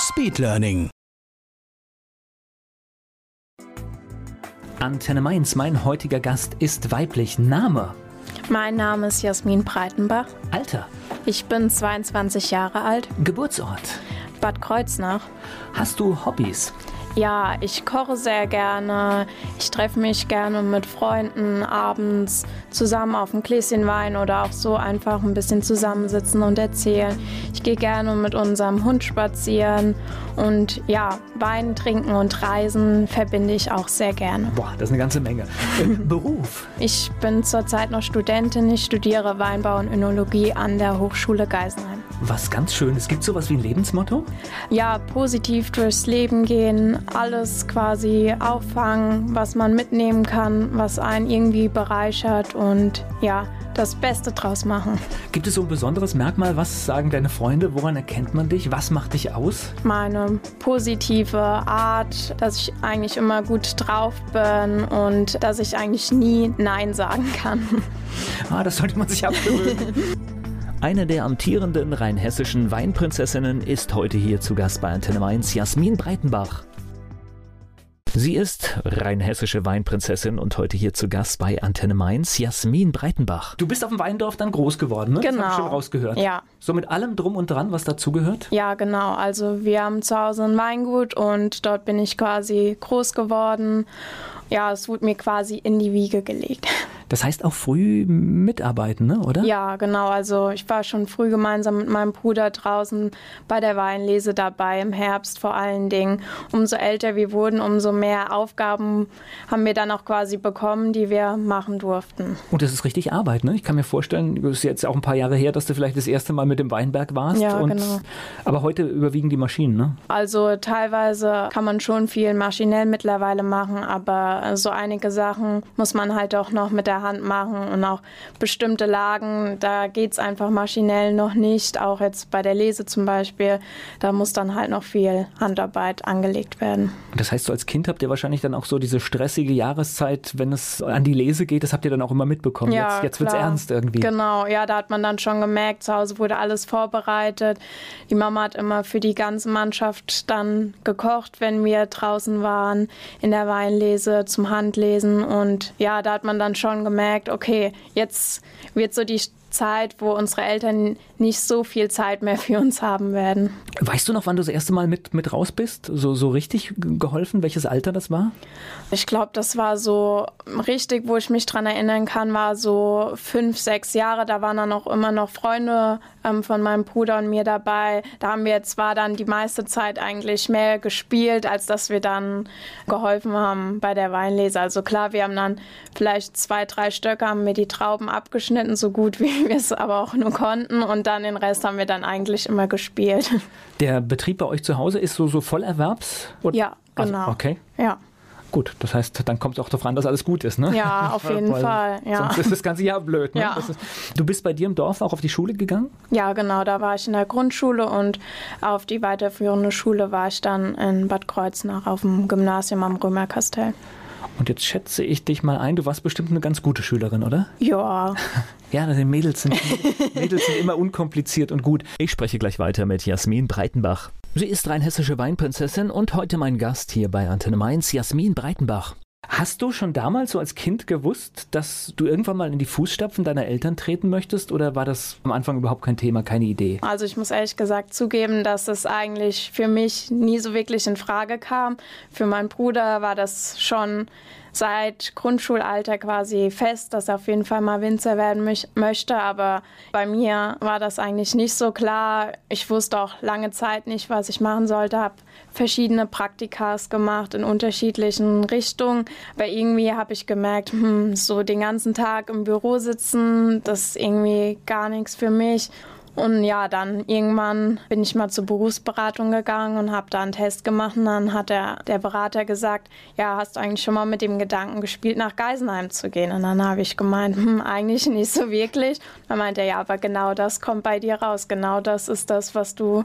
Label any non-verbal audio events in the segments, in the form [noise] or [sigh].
Speedlearning. Antenne Mainz, mein heutiger Gast ist weiblich. Name? Mein Name ist Jasmin Breitenbach. Alter? Ich bin 22 Jahre alt. Geburtsort? Bad Kreuznach. Hast du Hobbys? Ja, ich koche sehr gerne. Ich treffe mich gerne mit Freunden abends zusammen auf ein Gläschen Wein oder auch so einfach ein bisschen zusammensitzen und erzählen. Ich gehe gerne mit unserem Hund spazieren und ja, Wein trinken und reisen verbinde ich auch sehr gerne. Boah, das ist eine ganze Menge. [laughs] Beruf? Ich bin zurzeit noch Studentin. Ich studiere Weinbau und Önologie an der Hochschule Geisenheim. Was ganz Schönes. Gibt es sowas wie ein Lebensmotto? Ja, positiv durchs Leben gehen, alles quasi auffangen, was man mitnehmen kann, was einen irgendwie bereichert und ja, das Beste draus machen. Gibt es so ein besonderes Merkmal? Was sagen deine Freunde? Woran erkennt man dich? Was macht dich aus? Meine positive Art, dass ich eigentlich immer gut drauf bin und dass ich eigentlich nie Nein sagen kann. Ah, das sollte man sich abgewöhnen. [laughs] Eine der amtierenden rheinhessischen Weinprinzessinnen ist heute hier zu Gast bei Antenne Mainz, Jasmin Breitenbach. Sie ist rheinhessische Weinprinzessin und heute hier zu Gast bei Antenne Mainz, Jasmin Breitenbach. Du bist auf dem Weindorf dann groß geworden, ne? Genau. Das hab ich schon rausgehört. Ja. So mit allem drum und dran, was dazugehört? Ja, genau. Also wir haben zu Hause ein Weingut und dort bin ich quasi groß geworden. Ja, es wurde mir quasi in die Wiege gelegt. [laughs] Das heißt auch früh mitarbeiten, ne? oder? Ja, genau. Also ich war schon früh gemeinsam mit meinem Bruder draußen bei der Weinlese dabei, im Herbst vor allen Dingen. Umso älter wir wurden, umso mehr Aufgaben haben wir dann auch quasi bekommen, die wir machen durften. Und das ist richtig Arbeit, ne? Ich kann mir vorstellen, es ist jetzt auch ein paar Jahre her, dass du vielleicht das erste Mal mit dem Weinberg warst. Ja, und, genau. Aber heute überwiegen die Maschinen, ne? Also teilweise kann man schon viel maschinell mittlerweile machen, aber so einige Sachen muss man halt auch noch mit der Hand machen und auch bestimmte Lagen, da geht es einfach maschinell noch nicht. Auch jetzt bei der Lese zum Beispiel, da muss dann halt noch viel Handarbeit angelegt werden. Und das heißt, so als Kind habt ihr wahrscheinlich dann auch so diese stressige Jahreszeit, wenn es an die Lese geht, das habt ihr dann auch immer mitbekommen. Ja, jetzt jetzt wird es ernst irgendwie. Genau, ja, da hat man dann schon gemerkt, zu Hause wurde alles vorbereitet. Die Mama hat immer für die ganze Mannschaft dann gekocht, wenn wir draußen waren, in der Weinlese zum Handlesen. Und ja, da hat man dann schon gemerkt, okay, jetzt wird so die Zeit, wo unsere Eltern nicht so viel Zeit mehr für uns haben werden. Weißt du noch, wann du das erste Mal mit, mit raus bist? So, so richtig geholfen? Welches Alter das war? Ich glaube, das war so richtig, wo ich mich dran erinnern kann, war so fünf, sechs Jahre. Da waren dann auch immer noch Freunde ähm, von meinem Bruder und mir dabei. Da haben wir zwar dann die meiste Zeit eigentlich mehr gespielt, als dass wir dann geholfen haben bei der Weinlese. Also klar, wir haben dann vielleicht zwei, drei Stöcke, haben wir die Trauben abgeschnitten, so gut [laughs] wie wir es aber auch nur konnten. Und dann den Rest haben wir dann eigentlich immer gespielt. Der Betrieb bei euch zu Hause ist so, so Vollerwerbs? Oder- Ja, Also, genau. okay, Ja. Gut. Das heißt, dann kommt es auch darauf an, dass alles gut ist, ne? Ja, [laughs] auf jeden Weil Fall, ja. Sonst ist das ganze Jahr blöd, ne? Ja. Ist, du bist bei dir im Dorf auch auf die Schule gegangen? Ja, genau, da war ich in der Grundschule und auf die weiterführende Schule war ich dann in Bad Kreuznach auf dem Gymnasium am Römerkastell. Und jetzt schätze ich dich mal ein, du warst bestimmt eine ganz gute Schülerin, oder? Ja, [laughs] Ja, die Mädels sind, [laughs] Mädels sind immer unkompliziert und gut. Ich spreche gleich weiter mit Jasmin Breitenbach. Sie ist rheinhessische Weinprinzessin und heute mein Gast hier bei Antenne Mainz, Jasmin Breitenbach. Hast du schon damals so als Kind gewusst, dass du irgendwann mal in die Fußstapfen deiner Eltern treten möchtest oder war das am Anfang überhaupt kein Thema, keine Idee? also ich muss ehrlich gesagt zugeben, dass es eigentlich für mich nie so wirklich in Frage kam. Für meinen Bruder war das schon seit Grundschulalter quasi fest, dass er auf jeden Fall mal Winzer werden möch- möchte. Aber bei mir war das eigentlich nicht so klar. Ich wusste auch lange Zeit nicht, was ich machen sollte. Habe verschiedene Praktikas gemacht in unterschiedlichen Richtungen. Aber irgendwie habe ich gemerkt, hm, so den ganzen Tag im Büro sitzen, das ist irgendwie gar nichts für mich. Und ja, dann irgendwann bin ich mal zur Berufsberatung gegangen und habe da einen Test gemacht. Und dann hat der, der Berater gesagt, ja, hast du eigentlich schon mal mit dem Gedanken gespielt, nach Geisenheim zu gehen? Und dann habe ich gemeint, hm, eigentlich nicht so wirklich. Dann meinte er, ja, aber genau das kommt bei dir raus. Genau das ist das, was du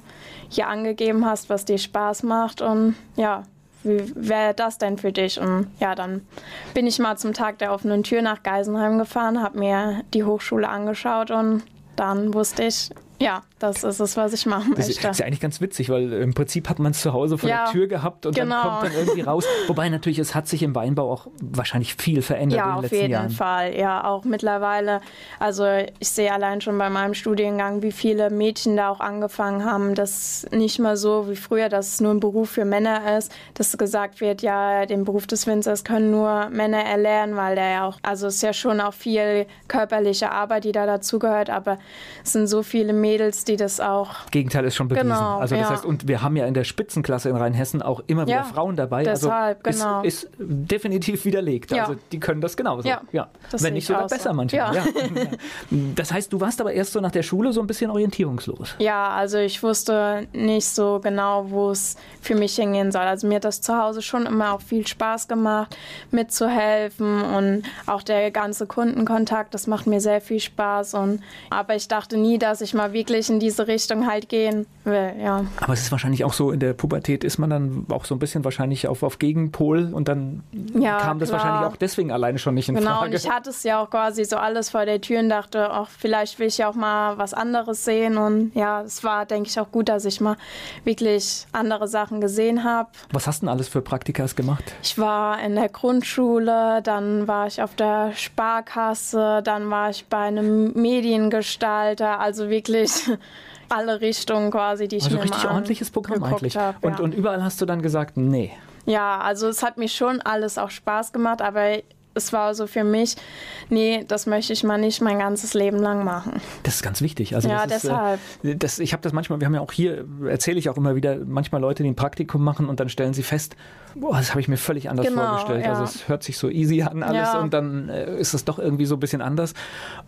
hier angegeben hast, was dir Spaß macht. Und ja, wie wäre das denn für dich? Und ja, dann bin ich mal zum Tag der offenen Tür nach Geisenheim gefahren, habe mir die Hochschule angeschaut und dann wusste ich, ja, das ist es, was ich machen möchte. Das ist ja eigentlich ganz witzig, weil im Prinzip hat man es zu Hause vor Ja, der Tür gehabt und genau. dann kommt dann irgendwie raus. [laughs] Wobei natürlich, es hat sich im Weinbau auch wahrscheinlich viel verändert in Ja, den auf letzten jeden Jahren. Fall. Ja, auch mittlerweile. Also ich sehe allein schon bei meinem Studiengang, wie viele Mädchen da auch angefangen haben. Das nicht mehr so wie früher, dass es nur ein Beruf für Männer ist, dass gesagt wird, ja, den Beruf des Winzers können nur Männer erlernen, weil der ja auch, also es ist ja schon auch viel körperliche Arbeit, die da dazugehört, aber es sind so viele Mädels, die das auch Gegenteil ist schon bewiesen. Genau, also das ja. heißt, und wir haben ja in der Spitzenklasse in Rheinhessen auch immer wieder Ja, Frauen dabei. deshalb, also genau. ist, ist definitiv widerlegt. Ja. Also die können das genauso. Ja, das Wenn nicht ich sogar auch so. besser manchmal. Ja. Ja. [laughs] Das heißt, du warst aber erst so nach der Schule so ein bisschen orientierungslos. Ja, also ich wusste nicht so genau, wo es für mich hingehen soll. Also mir hat das zu Hause schon immer auch viel Spaß gemacht, mitzuhelfen und auch der ganze Kundenkontakt, das macht mir sehr viel Spaß. Und, aber ich dachte nie, dass ich mal wirklich in diese Richtung halt gehen will, ja. Aber es ist wahrscheinlich auch so, in der Pubertät ist man dann auch so ein bisschen wahrscheinlich auf, auf Gegenpol und dann Ja, kam das klar. wahrscheinlich auch deswegen alleine schon nicht in Genau, Frage. und ich hatte es ja auch quasi so alles vor der Tür und dachte, ach, vielleicht will ich ja auch mal was anderes sehen. Und ja, es war, denke ich, auch gut, dass ich mal wirklich andere Sachen gesehen habe. Was hast du denn alles für Praktikas gemacht? Ich war in der Grundschule, dann war ich auf der Sparkasse, dann war ich bei einem Mediengestalter, also wirklich alle Richtungen quasi, die ich Also mir richtig ordentliches Programm eigentlich. Hab, und, ja. und überall hast du dann gesagt, nee. ja, also es hat mir schon alles auch Spaß gemacht, aber es war so für mich, nee, das möchte ich mal nicht mein ganzes Leben lang machen. Das ist ganz wichtig. Also Ja, deshalb. Ist, äh, das, ich habe das manchmal, wir haben ja auch hier, erzähle ich auch immer wieder, manchmal Leute, die ein Praktikum machen und dann stellen sie fest, boah, das habe ich mir völlig anders Genau, vorgestellt. ja. Also es hört sich so easy an alles Ja. und dann äh, ist es doch irgendwie so ein bisschen anders.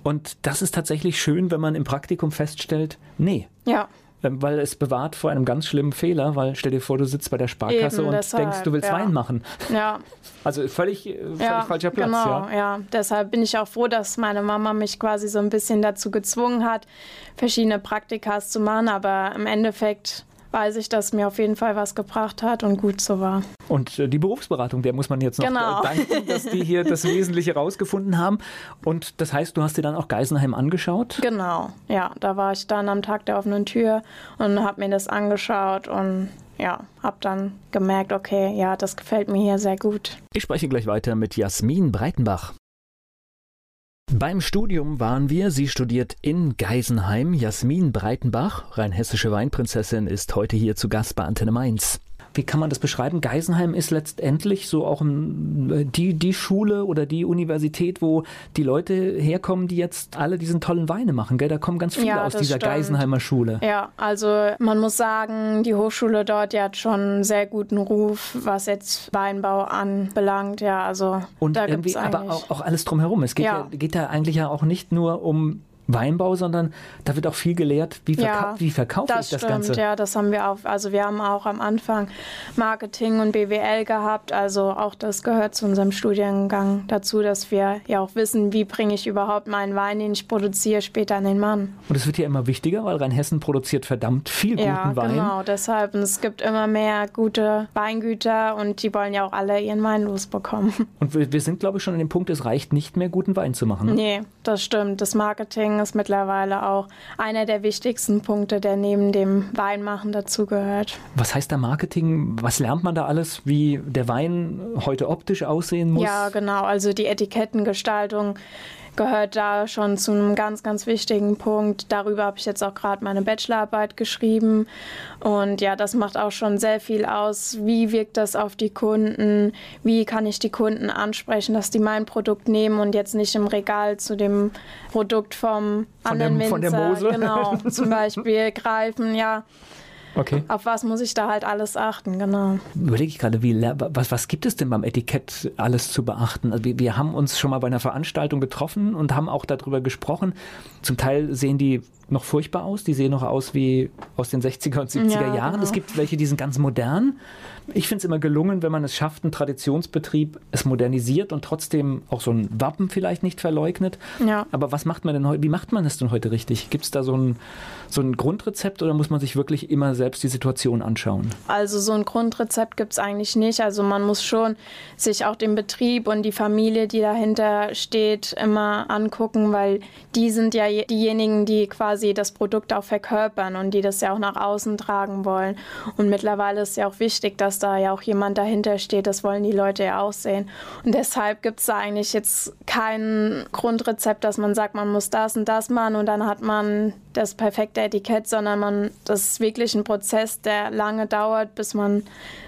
Und das ist tatsächlich schön, wenn man im Praktikum feststellt, nee. Ja, Weil es bewahrt vor einem ganz schlimmen Fehler, weil stell dir vor, du sitzt bei der Sparkasse Eben, und deshalb, denkst, du willst ja. Wein machen. ja. [laughs] Also völlig, äh, völlig ja, falscher Platz. Genau, ja. ja. Deshalb bin ich auch froh, dass meine Mama mich quasi so ein bisschen dazu gezwungen hat, verschiedene Praktikas zu machen. Aber im Endeffekt weiß ich, dass mir auf jeden Fall was gebracht hat und gut so war. Und äh, die Berufsberatung, der muss man jetzt noch Genau. äh, danken, dass die hier das [laughs] Wesentliche rausgefunden haben. Und das heißt, du hast dir dann auch Geisenheim angeschaut? Genau, ja, da war ich dann am Tag der offenen Tür und habe mir das angeschaut und ja, habe dann gemerkt, okay, ja, das gefällt mir hier sehr gut. Ich spreche gleich weiter mit Jasmin Breitenbach. Beim Studium waren wir. Sie studiert in Geisenheim. Jasmin Breitenbach, rheinhessische Weinprinzessin, ist heute hier zu Gast bei Antenne Mainz. Wie kann man das beschreiben? Geisenheim ist letztendlich so auch ähm, die, die Schule oder die Universität, wo die Leute herkommen, die jetzt alle diesen tollen Weine machen. Gell? Da kommen ganz viele Ja, aus dieser stimmt. Geisenheimer Schule. Ja, also man muss sagen, die Hochschule dort die hat schon einen sehr guten Ruf, was jetzt Weinbau anbelangt. Ja, also Und da irgendwie gibt's aber auch, auch alles drumherum. Es geht ja. Ja. geht da eigentlich ja auch nicht nur um Weinbau, sondern da wird auch viel gelehrt, wie, verka Ja, wie verkaufe das ich das stimmt, Ganze. ja, das haben wir auch. Also wir haben auch am Anfang Marketing und BWL gehabt. Also auch das gehört zu unserem Studiengang dazu, dass wir ja auch wissen, wie bringe ich überhaupt meinen Wein, den ich produziere, später an den Mann. Und es wird ja immer wichtiger, weil Rheinhessen produziert verdammt viel Ja, guten Wein. genau. Deshalb und es gibt immer mehr gute Weingüter und die wollen ja auch alle ihren Wein losbekommen. Und wir, wir sind, glaube ich, schon an dem Punkt, es reicht nicht mehr, guten Wein zu machen. Nee, das stimmt. Das Marketing ist mittlerweile auch einer der wichtigsten Punkte, der neben dem Weinmachen dazugehört. Was heißt da Marketing? Was lernt man da alles, wie der Wein heute optisch aussehen muss? Ja, genau. Also die Etikettengestaltung gehört da schon zu einem ganz, ganz wichtigen Punkt. Darüber habe ich jetzt auch gerade meine Bachelorarbeit geschrieben. Und ja, das macht auch schon sehr viel aus. Wie wirkt das auf die Kunden? Wie kann ich die Kunden ansprechen, dass die mein Produkt nehmen und jetzt nicht im Regal zu dem Produkt vom Von anderen der- von der Winzer, Mose. genau, zum [laughs] Beispiel greifen, ja. Okay. Auf was muss ich da halt alles achten, genau. Überlege ich gerade, wie, was, was gibt es denn beim Etikett alles zu beachten? Also wir, wir haben uns schon mal bei einer Veranstaltung getroffen und haben auch darüber gesprochen. Zum Teil sehen die noch furchtbar aus. Die sehen noch aus wie aus den 60er und 70er ja, Jahren. Genau. Es gibt welche, die sind ganz modern. Ich finde es immer gelungen, wenn man es schafft, einen Traditionsbetrieb es modernisiert und trotzdem auch so ein Wappen vielleicht nicht verleugnet. Ja. Aber was macht man denn heute? Wie macht man es denn heute richtig? Gibt es da so ein, so ein Grundrezept oder muss man sich wirklich immer selbst die Situation anschauen? Also so ein Grundrezept gibt es eigentlich nicht. Also man muss schon sich auch den Betrieb und die Familie, die dahinter steht, immer angucken, weil die sind ja diejenigen, die quasi das Produkt auch verkörpern und die das ja auch nach außen tragen wollen. Und mittlerweile ist ja auch wichtig, dass da ja auch jemand dahinter steht. Das wollen die Leute ja auch sehen. Und deshalb gibt es da eigentlich jetzt kein Grundrezept, dass man sagt, man muss das und das machen und dann hat man das perfekte Etikett, sondern man, das ist wirklich ein Prozess, der lange dauert, bis man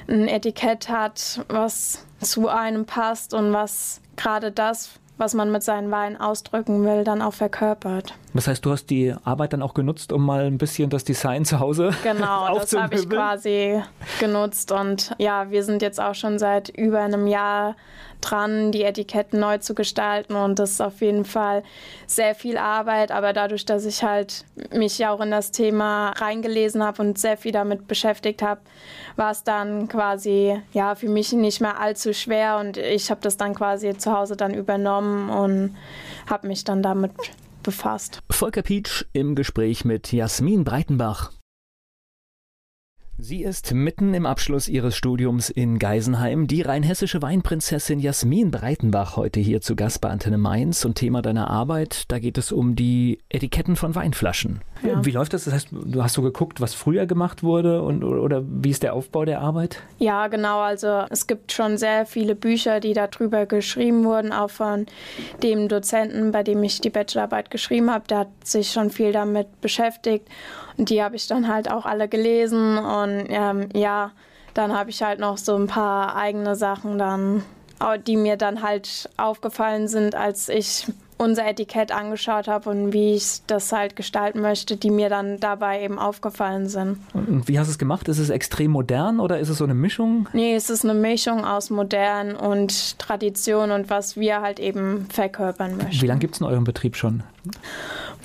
ein Etikett hat, was zu einem passt und was gerade das was man mit seinen Weinen ausdrücken will, dann auch verkörpert. Das heißt, du hast die Arbeit dann auch genutzt, um mal ein bisschen das Design zu Hause [laughs] Genau, das habe ich quasi genutzt. Und ja, wir sind jetzt auch schon seit über einem Jahr dran, die Etiketten neu zu gestalten. Und das ist auf jeden Fall sehr viel Arbeit. Aber dadurch, dass ich halt mich ja auch in das Thema reingelesen habe und sehr viel damit beschäftigt habe, war es dann quasi ja für mich nicht mehr allzu schwer. Und ich habe das dann quasi zu Hause dann übernommen und habe mich dann damit befasst. Volker Pietsch im Gespräch mit Jasmin Breitenbach. Sie ist mitten im Abschluss ihres Studiums in Geisenheim, die rheinhessische Weinprinzessin Jasmin Breitenbach, heute hier zu Gast bei Antenne Mainz und Thema deiner Arbeit. Da geht es um die Etiketten von Weinflaschen. Ja. Wie läuft das? Das heißt, du hast so geguckt, was früher gemacht wurde und oder wie ist der Aufbau der Arbeit? Ja, genau. Also es gibt schon sehr viele Bücher, die darüber geschrieben wurden, auch von dem Dozenten, bei dem ich die Bachelorarbeit geschrieben habe. Der hat sich schon viel damit beschäftigt die habe ich dann halt auch alle gelesen und ähm, ja, dann habe ich halt noch so ein paar eigene Sachen dann, die mir dann halt aufgefallen sind, als ich unser Etikett angeschaut habe und wie ich das halt gestalten möchte, die mir dann dabei eben aufgefallen sind. Und wie hast du es gemacht? Ist es extrem modern oder ist es so eine Mischung? Nee, es ist eine Mischung aus modern und Tradition und was wir halt eben verkörpern möchten. Wie lange gibt es in eurem Betrieb schon?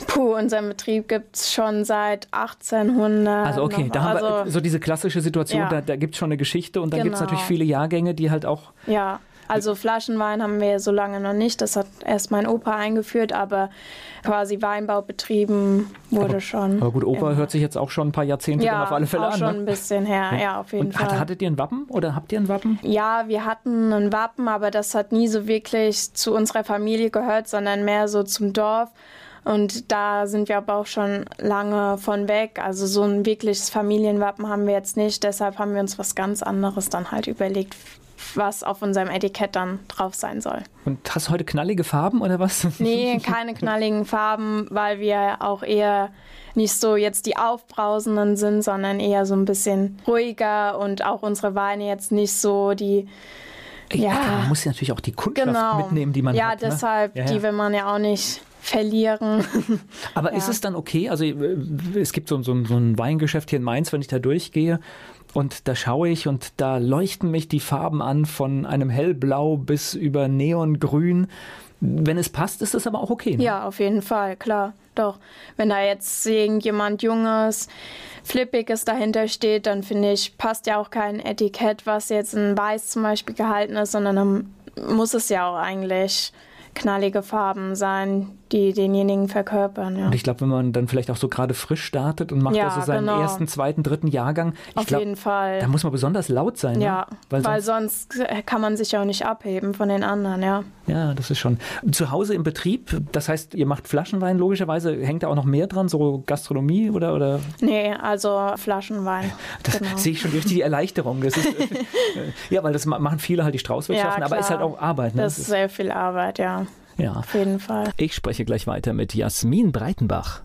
Puh, unseren Betrieb gibt es schon seit 1800. Also okay, da haben also, wir so diese klassische Situation, ja. da, da gibt es schon eine Geschichte und dann genau. gibt es natürlich viele Jahrgänge, die halt auch... Ja, also Flaschenwein haben wir so lange noch nicht. Das hat erst mein Opa eingeführt, aber quasi Weinbau betrieben wurde aber, schon. Aber gut, Opa hört sich jetzt auch schon ein paar Jahrzehnte ja, auf alle Fälle auch an. schon ne? ein bisschen her, ja, ja auf jeden Und Fall. Hattet ihr ein Wappen oder habt ihr ein Wappen? Ja, wir hatten ein Wappen, aber das hat nie so wirklich zu unserer Familie gehört, sondern mehr so zum Dorf. Und da sind wir aber auch schon lange von weg. Also so ein wirkliches Familienwappen haben wir jetzt nicht. Deshalb haben wir uns was ganz anderes dann halt überlegt, was auf unserem Etikett dann drauf sein soll. Und hast du heute knallige Farben oder was? [laughs] Nee, keine knalligen Farben, weil wir auch eher nicht so jetzt die aufbrausenden sind, sondern eher so ein bisschen ruhiger und auch unsere Weine jetzt nicht so die ja, ja man muss ja natürlich auch die Kundschaft genau. mitnehmen, die man ja, hat. Ja, deshalb, ja, die will man ja auch nicht verlieren. [laughs] Aber ja. ist es dann okay? Also äh, es gibt so, so, so ein Weingeschäft hier in Mainz, wenn ich da durchgehe und da schaue ich und da leuchten mich die Farben an von einem hellblau bis über neongrün. Wenn es passt, ist das aber auch okay. Ne? Ja, auf jeden Fall, klar. Doch, wenn da jetzt irgendjemand Junges, Flippiges dahinter steht, dann finde ich, passt ja auch kein Etikett, was jetzt in Weiß zum Beispiel gehalten ist, sondern dann muss es ja auch eigentlich knallige Farben sein, die denjenigen verkörpern. Ja. Und ich glaube, wenn man dann vielleicht auch so gerade frisch startet und macht ja, so seinen genau. ersten, zweiten, dritten Jahrgang, auf glaub, jeden Fall. Da muss man besonders laut sein. Ja, ne? weil, weil sonst, sonst, kann man sich auch nicht abheben von den anderen, ja. Ja, das ist schon. Zu Hause im Betrieb, das heißt, ihr macht Flaschenwein logischerweise, hängt da auch noch mehr dran, so Gastronomie oder? oder? Nee, also Flaschenwein. Das genau. sehe ich schon durch die Erleichterung. Ist, [laughs] ja, weil das machen viele halt die Straußwirtschaften, ja, aber ist halt auch Arbeit. Ne? Das ist sehr viel Arbeit, ja. Ja. Auf jeden Fall. Ich spreche gleich weiter mit Jasmin Breitenbach.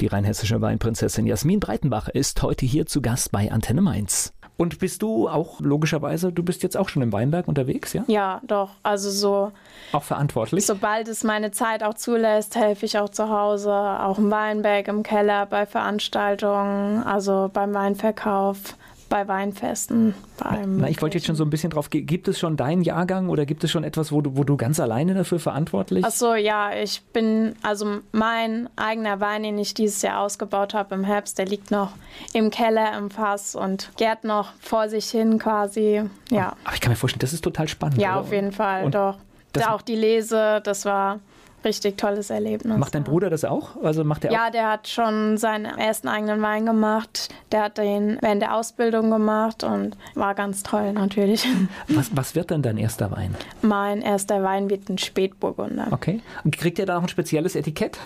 Die rheinhessische Weinprinzessin Jasmin Breitenbach ist heute hier zu Gast bei Antenne Mainz. Und bist du auch logischerweise, du bist jetzt auch schon im Weinberg unterwegs, ja? Ja, doch. Also so. Auch verantwortlich? Sobald es meine Zeit auch zulässt, helfe ich auch zu Hause, auch im Weinberg, im Keller, bei Veranstaltungen, also beim Weinverkauf bei Weinfesten. Na, ich wollte jetzt schon so ein bisschen drauf, gibt es schon deinen Jahrgang oder gibt es schon etwas, wo du, wo du ganz alleine dafür verantwortlich? Ach so, ja, ich bin, also mein eigener Wein, den ich dieses Jahr ausgebaut habe im Herbst, der liegt noch im Keller im Fass und gärt noch vor sich hin quasi, ja. Aber ich kann mir vorstellen, das ist total spannend. Ja, oder? auf jeden Fall, und doch. Auch die Lese, das war richtig tolles Erlebnis. Macht dein Bruder das auch? Also macht er ja, der hat schon seinen ersten eigenen Wein gemacht. Der hat den während der Ausbildung gemacht und war ganz toll natürlich. [laughs] Was, was wird denn dein erster Wein? Mein erster Wein wird ein Spätburgunder. Okay. Und kriegt er da auch ein spezielles Etikett?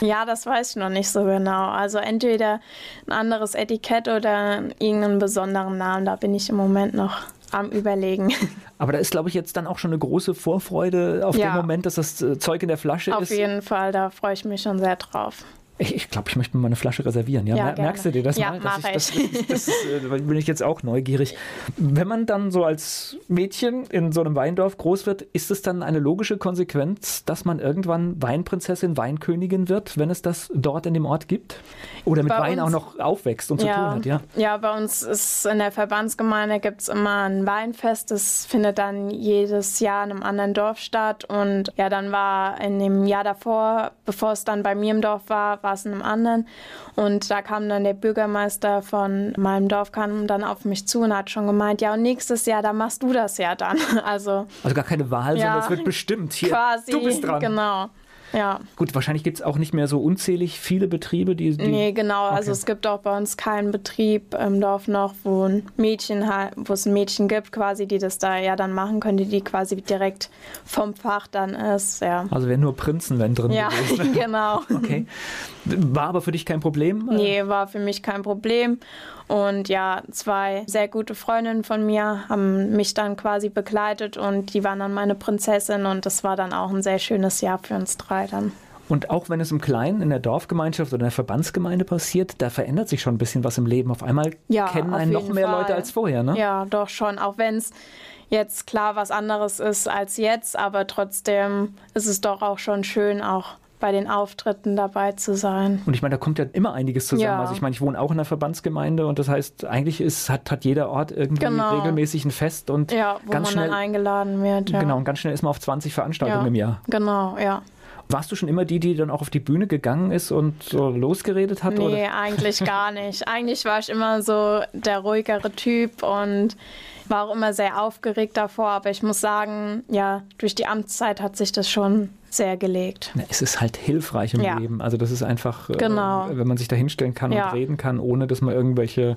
Ja, das weiß ich noch nicht so genau. Also entweder ein anderes Etikett oder irgendeinen besonderen Namen. Da bin ich im Moment noch am Überlegen. [laughs] Aber da ist, glaube ich, jetzt dann auch schon eine große Vorfreude auf ja. den Moment, dass das äh, Zeug in der Flasche auf ist. Auf jeden Fall, da freue ich mich schon sehr drauf. Ich, ich glaube, ich möchte mir mal eine Flasche reservieren. Ja, ja merkst du dir das ja, mal? Mach ich, das, das, das äh, bin ich jetzt auch neugierig. Wenn man dann so als Mädchen in so einem Weindorf groß wird, ist es dann eine logische Konsequenz, dass man irgendwann Weinprinzessin, Weinkönigin wird, wenn es das dort in dem Ort gibt? Oder mit bei Wein uns, auch noch aufwächst und ja, zu tun hat, ja? Ja, bei uns ist in der Verbandsgemeinde gibt es immer ein Weinfest. Das findet dann jedes Jahr in einem anderen Dorf statt. Und ja, dann war in dem Jahr davor, bevor es dann bei mir im Dorf war, war in einem anderen. Und da kam dann der Bürgermeister von meinem Dorf kam dann auf mich zu und hat schon gemeint, ja, und nächstes Jahr, da machst du das ja dann. [laughs] Also, also gar keine Wahl, ja, sondern es wird bestimmt. Hier, quasi, du bist dran. Genau. Ja. Gut, wahrscheinlich gibt es auch nicht mehr so unzählig viele Betriebe, die. die nee, genau. Also okay. Also es gibt auch bei uns keinen Betrieb im Dorf noch, wo ein Mädchen wo es ein Mädchen gibt, quasi, die das da ja dann machen könnte, die quasi direkt vom Fach dann ist. Ja. Also wären nur Prinzen wenn drin ja, gewesen. [laughs] genau. Okay. War aber für dich kein Problem? Nee, war für mich kein Problem. Und ja, zwei sehr gute Freundinnen von mir haben mich dann quasi begleitet und die waren dann meine Prinzessin und das war dann auch ein sehr schönes Jahr für uns drei dann. Und auch wenn es im Kleinen, in der Dorfgemeinschaft oder in der Verbandsgemeinde passiert, da verändert sich schon ein bisschen was im Leben. Auf einmal ja, kennen einen noch mehr Fall. Leute als vorher, ne? Ja, doch schon. Auch wenn es jetzt klar was anderes ist als jetzt, aber trotzdem ist es doch auch schon schön, auch bei den Auftritten dabei zu sein. Und ich meine, da kommt ja immer einiges zusammen. Ja. Also ich meine, ich wohne auch in einer Verbandsgemeinde und das heißt, eigentlich ist, hat, hat jeder Ort irgendwie genau. regelmäßig ein Fest und ja, wo ganz man schnell dann eingeladen wird. Ja. Genau, und ganz schnell ist man auf 20 Veranstaltungen ja. im Jahr. Genau, ja. Warst du schon immer die, die dann auch auf die Bühne gegangen ist und so losgeredet hat? Nee, oder? eigentlich gar nicht. eigentlich war ich immer so der ruhigere Typ und war auch immer sehr aufgeregt davor. Aber ich muss sagen, ja, durch die Amtszeit hat sich das schon sehr gelegt. Ja, es ist halt hilfreich im Ja. Leben. Also das ist einfach, Genau. äh, wenn man sich da hinstellen kann Ja. und reden kann, ohne dass man irgendwelche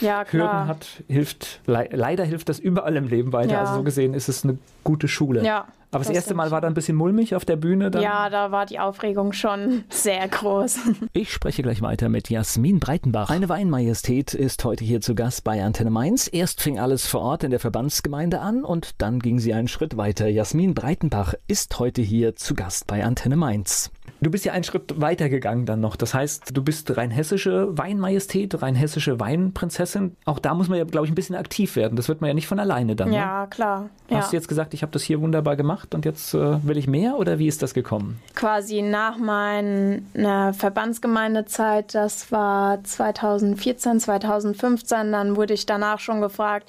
Ja, Hürden hat, hilft, le leider hilft das überall im Leben weiter. Also so gesehen ist es eine gute Schule. Ja, Aber das, das erste Mal war da ein bisschen mulmig auf der Bühne. Dann. Ja, da war die Aufregung schon [laughs] sehr groß. Ich spreche gleich weiter mit Jasmin Breitenbach. Eine Weinmajestät ist heute hier zu Gast bei Antenne Mainz. Erst fing alles vor Ort in der Verbandsgemeinde an und dann ging sie einen Schritt weiter. Jasmin Breitenbach ist heute hier zu Gast bei Antenne Mainz. Du bist ja einen Schritt weiter gegangen dann noch. Das heißt, du bist rein hessische Weinmajestät, rein hessische Weinprinzessin. Auch da muss man ja, glaube ich, ein bisschen aktiv werden. Das wird man ja nicht von alleine dann. Ne? Ja, klar. Ja. Hast du jetzt gesagt, ich habe das hier wunderbar gemacht und jetzt äh, will ich mehr oder wie ist das gekommen? Quasi nach meiner Verbandsgemeindezeit, das war 2014, 2015, dann wurde ich danach schon gefragt,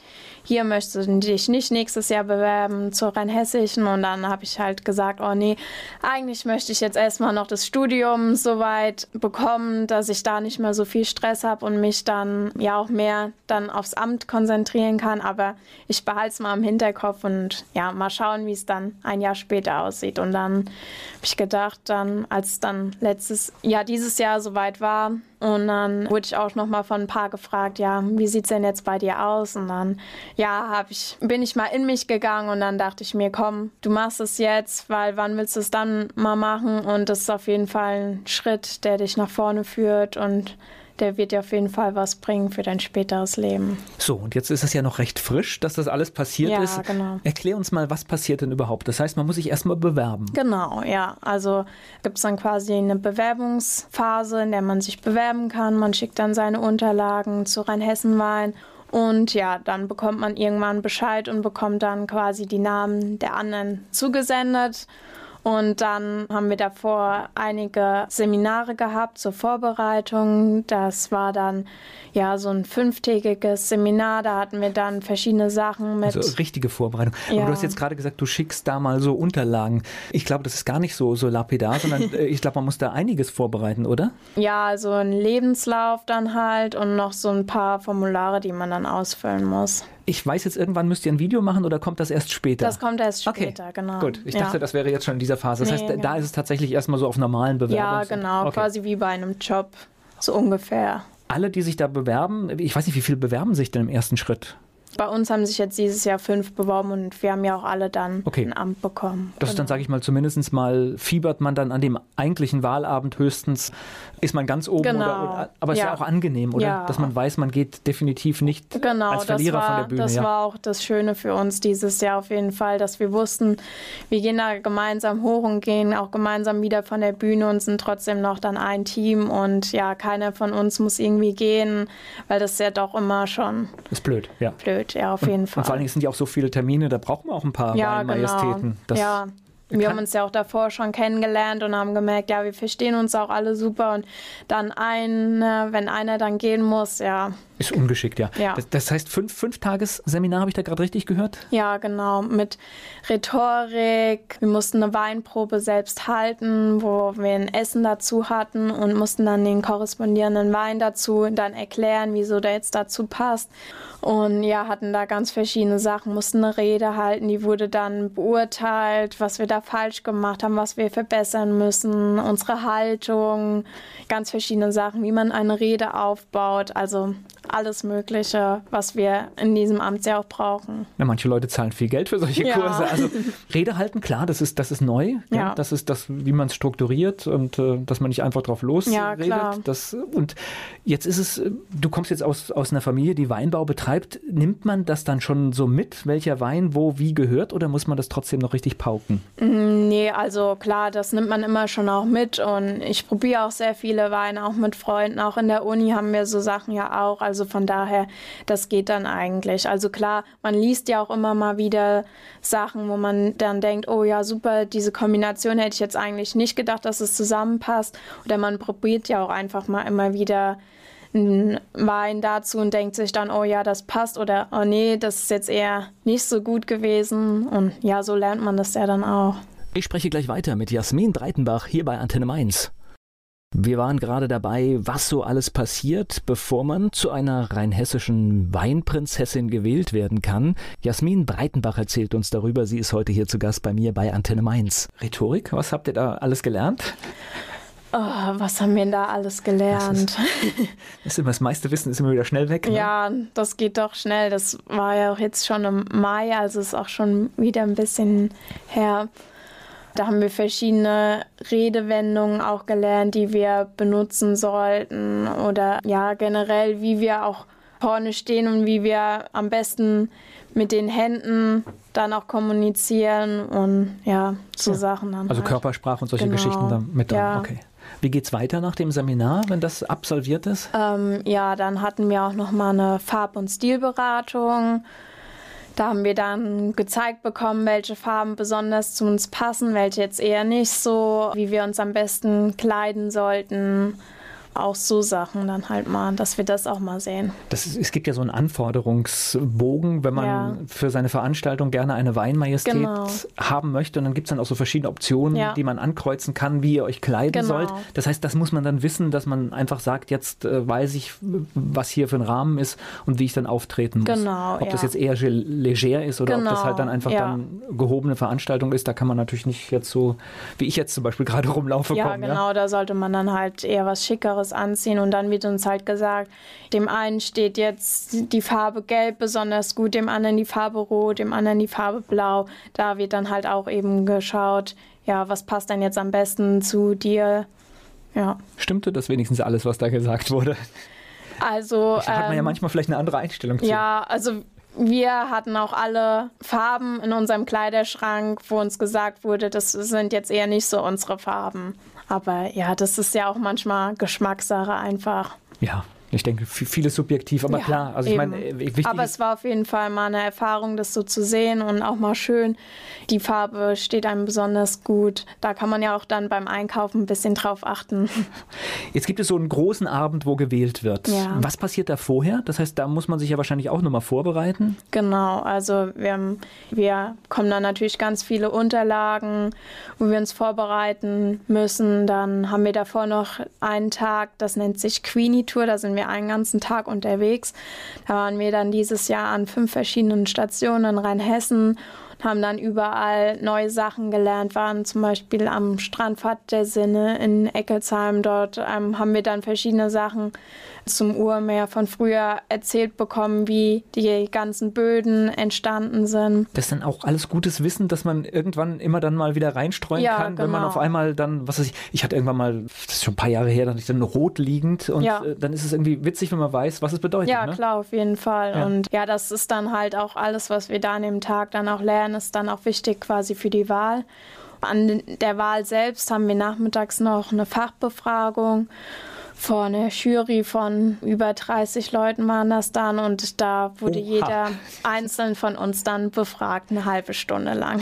hier möchtest du dich nicht nächstes Jahr bewerben zur Rheinhessischen. Und dann habe ich halt gesagt, oh nee, eigentlich möchte ich jetzt erstmal noch das Studium so weit bekommen, dass ich da nicht mehr so viel Stress habe und mich dann ja auch mehr dann aufs Amt konzentrieren kann, aber ich behalte es mal im Hinterkopf und ja, mal schauen, wie es dann ein Jahr später aussieht. Und dann habe ich gedacht, dann als dann letztes Jahr dieses Jahr soweit war und dann wurde ich auch noch mal von ein paar gefragt, ja, wie sieht's denn jetzt bei dir aus? Und dann, ja, hab ich, bin ich mal in mich gegangen und dann dachte ich mir, komm, du machst es jetzt, weil wann willst du es dann mal machen? Und das ist auf jeden Fall ein Schritt, der dich nach vorne führt und der wird dir auf jeden Fall was bringen für dein späteres Leben. So, und jetzt ist es ja noch recht frisch, dass das alles passiert Ja, ist. genau. Erklär uns mal, was passiert denn überhaupt? Das heißt, man muss sich erstmal bewerben. Genau, ja. Also gibt es dann quasi eine Bewerbungsphase, in der man sich bewerben kann. Man schickt dann seine Unterlagen zu Rheinhessen-Wein Und ja, dann bekommt man irgendwann Bescheid und bekommt dann quasi die Namen der anderen zugesendet. Und dann haben wir davor einige Seminare gehabt zur Vorbereitung. Das war dann ja so ein fünftägiges Seminar. Da hatten wir dann verschiedene Sachen mit. Also richtige Vorbereitung. Ja. Aber du hast jetzt gerade gesagt, du schickst da mal so Unterlagen. Ich glaube, das ist gar nicht so, so lapidar, sondern [laughs] äh, ich glaube, man muss da einiges vorbereiten, oder? Ja, also ein Lebenslauf dann halt und noch so ein paar Formulare, die man dann ausfüllen muss ich weiß jetzt, irgendwann müsst ihr ein Video machen oder kommt das erst später? Das kommt erst später, okay. genau. Gut, ich ja. dachte, das wäre jetzt schon in dieser Phase. Das nee, heißt, da ja. ist es tatsächlich erstmal so auf normalen Bewerbungen. Ja, genau, okay. quasi wie bei einem Job, so ungefähr. Alle, die sich da bewerben, ich weiß nicht, wie viele bewerben sich denn im ersten Schritt? Bei uns haben sich jetzt dieses Jahr fünf beworben und wir haben ja auch alle dann okay. ein Amt bekommen. Das genau. ist dann, sage ich mal, zumindest mal fiebert man dann an dem eigentlichen Wahlabend höchstens, ist man ganz oben. Genau. Oder, oder, aber es ja. ist ja auch angenehm, oder? Ja. Dass man weiß, man geht definitiv nicht genau, als Verlierer war, von der Bühne. Das ja. war auch das Schöne für uns dieses Jahr auf jeden Fall, dass wir wussten, wir gehen da gemeinsam hoch und gehen auch gemeinsam wieder von der Bühne und sind trotzdem noch dann ein Team und ja, keiner von uns muss irgendwie gehen, weil das ist ja doch immer schon... Ist blöd, ja. Blöd blöd, ja, auf und, jeden Fall. Und vor allen Dingen sind ja auch so viele Termine, da braucht man auch ein paar ja, Majestäten. Genau. ja, wir haben uns ja auch davor schon kennengelernt und haben gemerkt, ja, wir verstehen uns auch alle super und dann ein, wenn einer dann gehen muss, ja, ist ungeschickt, ja. ja. Das, das heißt, fünf, fünf Tagesseminar, habe ich da gerade richtig gehört? Ja, genau. Mit Rhetorik. Wir mussten eine Weinprobe selbst halten, wo wir ein Essen dazu hatten und mussten dann den korrespondierenden Wein dazu dann erklären, wieso der jetzt dazu passt. Und ja, hatten da ganz verschiedene Sachen, mussten eine Rede halten, die wurde dann beurteilt, was wir da falsch gemacht haben, was wir verbessern müssen, unsere Haltung, ganz verschiedene Sachen, wie man eine Rede aufbaut. Also alles Mögliche, was wir in diesem Amt ja auch brauchen. Ja, manche Leute zahlen viel Geld für solche [laughs] ja. Kurse. Also Rede halten, klar, das ist, das ist neu. Ja. das ist das, wie man es strukturiert und äh, dass man nicht einfach drauf losredet. Ja, klar. Das, und jetzt ist es, du kommst jetzt aus, aus einer Familie, die Weinbau betreibt. Nimmt man das dann schon so mit, welcher Wein wo wie gehört oder muss man das trotzdem noch richtig pauken? Mm, nee, also klar, das nimmt man immer schon auch mit und ich probiere auch sehr viele Weine, auch mit Freunden. Auch in der Uni haben wir so Sachen ja auch. Also von daher, das geht dann eigentlich. Also klar, man liest ja auch immer mal wieder Sachen, wo man dann denkt, oh ja, super, diese Kombination hätte ich jetzt eigentlich nicht gedacht, dass es zusammenpasst. Oder man probiert ja auch einfach mal immer wieder einen Wein dazu und denkt sich dann, oh ja, das passt oder oh nee, das ist jetzt eher nicht so gut gewesen. Und ja, so lernt man das ja dann auch. Ich spreche gleich weiter mit Jasmin Breitenbach hier bei Antenne Mainz. Wir waren gerade dabei, was so alles passiert, bevor man zu einer rheinhessischen Weinprinzessin gewählt werden kann. Jasmin Breitenbach erzählt uns darüber. Sie ist heute hier zu Gast bei mir bei Antenne Mainz. Rhetorik, was habt ihr da alles gelernt? Oh, was haben wir denn da alles gelernt? Das, ist, das, ist immer, das meiste Wissen ist immer wieder schnell weg. Ne? Ja, das geht doch schnell. Das war ja auch jetzt schon im Mai, also ist auch schon wieder ein bisschen her. Da haben wir verschiedene Redewendungen auch gelernt, die wir benutzen sollten oder ja generell, wie wir auch vorne stehen und wie wir am besten mit den Händen dann auch kommunizieren und ja, so ja. Sachen dann. Also halt. Körpersprache und solche genau. Geschichten dann mit. Ja. Okay. Wie geht's weiter nach dem Seminar, wenn das absolviert ist? Ähm, ja, dann hatten wir auch noch mal eine Farb- und Stilberatung da haben wir dann gezeigt bekommen, welche Farben besonders zu uns passen, welche jetzt eher nicht so, wie wir uns am besten kleiden sollten auch so Sachen dann halt mal, dass wir das auch mal sehen. Das ist, es gibt ja so einen Anforderungsbogen, wenn man ja. für seine Veranstaltung gerne eine Weinmajestät genau. haben möchte. Und dann gibt es dann auch so verschiedene Optionen, ja. die man ankreuzen kann, wie ihr euch kleiden genau. sollt. Das heißt, das muss man dann wissen, dass man einfach sagt, jetzt äh, weiß ich, was hier für ein Rahmen ist und wie ich dann auftreten muss. Genau, ob ja. das jetzt eher leger ist oder genau. ob das halt dann einfach dann gehobene Veranstaltung ist, da kann man natürlich nicht jetzt so, wie ich jetzt zum Beispiel gerade rumlaufe. Ja, kommen, genau, da sollte man dann halt eher was Schickeres anderes anziehen. Und dann wird uns halt gesagt, dem einen steht jetzt die Farbe gelb besonders gut, dem anderen die Farbe rot, dem anderen die Farbe blau. Da wird dann halt auch eben geschaut, ja, was passt denn jetzt am besten zu dir? Ja. Stimmte das wenigstens alles, was da gesagt wurde? Also. Da hat man ja ähm, manchmal vielleicht eine andere Einstellung zu. Ja, also wir hatten auch alle Farben in unserem Kleiderschrank, wo uns gesagt wurde, das sind jetzt eher nicht so unsere Farben. Aber ja, das ist ja auch manchmal Geschmackssache einfach. Ja, Ich denke, vieles subjektiv, aber Ja, klar, also ich meine, äh, Aber es war auf jeden Fall mal eine Erfahrung, das so zu sehen und auch mal schön. Die Farbe steht einem besonders gut. Da kann man ja auch dann beim Einkaufen ein bisschen drauf achten. [laughs] jetzt gibt es so einen großen Abend, wo gewählt wird. Ja. Was passiert da vorher? Das heißt, da muss man sich ja wahrscheinlich auch nochmal vorbereiten. Genau, also wir, haben- wir kommen dann natürlich ganz viele Unterlagen, wo wir uns vorbereiten müssen. Dann haben wir davor noch einen Tag, das nennt sich Queenie Tour, da sind wir einen ganzen Tag unterwegs. Da waren wir dann dieses Jahr an fünf verschiedenen Stationen in Rheinhessen haben dann überall neue Sachen gelernt, waren zum Beispiel am Strandpfad der Sinne in Eckelsheim. Dort ähm, haben wir dann verschiedene Sachen zum Urmeer von früher erzählt bekommen, wie die ganzen Böden entstanden sind. Das ist dann auch alles gutes Wissen, dass man irgendwann immer dann mal wieder reinstreuen Ja, kann, wenn man genau. auf einmal dann, was weiß ich, ich hatte irgendwann mal, das ist schon ein paar Jahre her, da hatte ich dann rot liegend und Ja. äh, dann ist es irgendwie witzig, wenn man weiß, was es bedeutet. Ja, ne? klar, auf jeden Fall. Ja. Und ja, das ist dann halt auch alles, was wir da an dem Tag dann auch lernen, ist dann auch wichtig quasi für die Wahl. An der Wahl selbst haben wir nachmittags noch eine Fachbefragung vor einer Jury von über 30 Leuten waren das dann und da wurde Oha. jeder einzeln von uns dann befragt, eine halbe Stunde lang.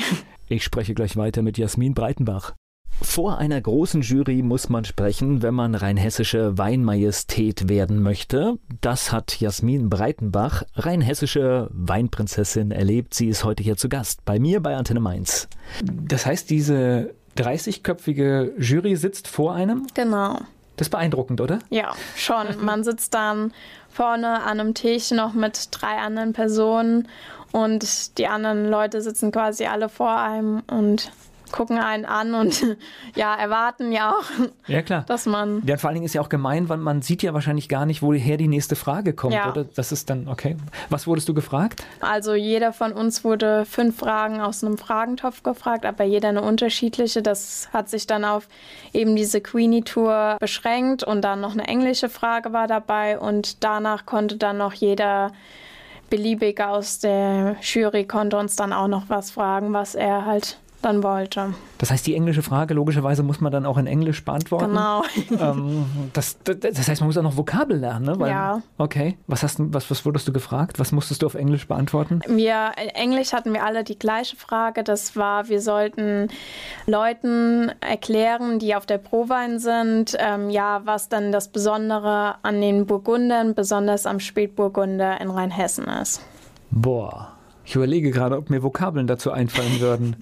Ich spreche gleich weiter mit Jasmin Breitenbach. Vor einer großen Jury muss man sprechen, wenn man rheinhessische Weinmajestät werden möchte. Das hat Jasmin Breitenbach, rheinhessische Weinprinzessin, erlebt. Sie ist heute hier zu Gast bei mir bei Antenne Mainz. Das heißt, diese 30-köpfige Jury sitzt vor einem? Genau. Das ist beeindruckend, oder? Ja, schon. Man sitzt dann vorne an einem Tisch noch mit drei anderen Personen und die anderen Leute sitzen quasi alle vor einem und gucken einen an und [laughs] ja, erwarten ja auch, Ja, klar. dass man. Ja, vor allen Dingen ist ja auch gemein, weil man sieht ja wahrscheinlich gar nicht, woher die nächste Frage kommt, Ja. oder? Das ist dann, okay. Was wurdest du gefragt? Also jeder von uns wurde fünf Fragen aus einem Fragentopf gefragt, aber jeder eine unterschiedliche. Das hat sich dann auf eben diese Queenie-Tour beschränkt und dann noch eine englische Frage war dabei und danach konnte dann noch jeder beliebig aus der Jury konnte uns dann auch noch was fragen, was er halt dann wollte. Das heißt, die englische Frage, logischerweise muss man dann auch in Englisch beantworten. Genau. [laughs] Ähm, das, das, heißt, man muss auch noch Vokabel lernen, ne? Weil, Ja. Okay. Was, hast, du- was, was wurdest du gefragt? Was musstest du auf Englisch beantworten? Wir, in Englisch hatten wir alle die gleiche Frage. Das war, wir sollten Leuten erklären, die auf der Prowein sind, ähm, ja, was dann das Besondere an den Burgundern, besonders am Spätburgunder in Rheinhessen ist. Boah. Ich überlege gerade, ob mir Vokabeln dazu einfallen [laughs] würden.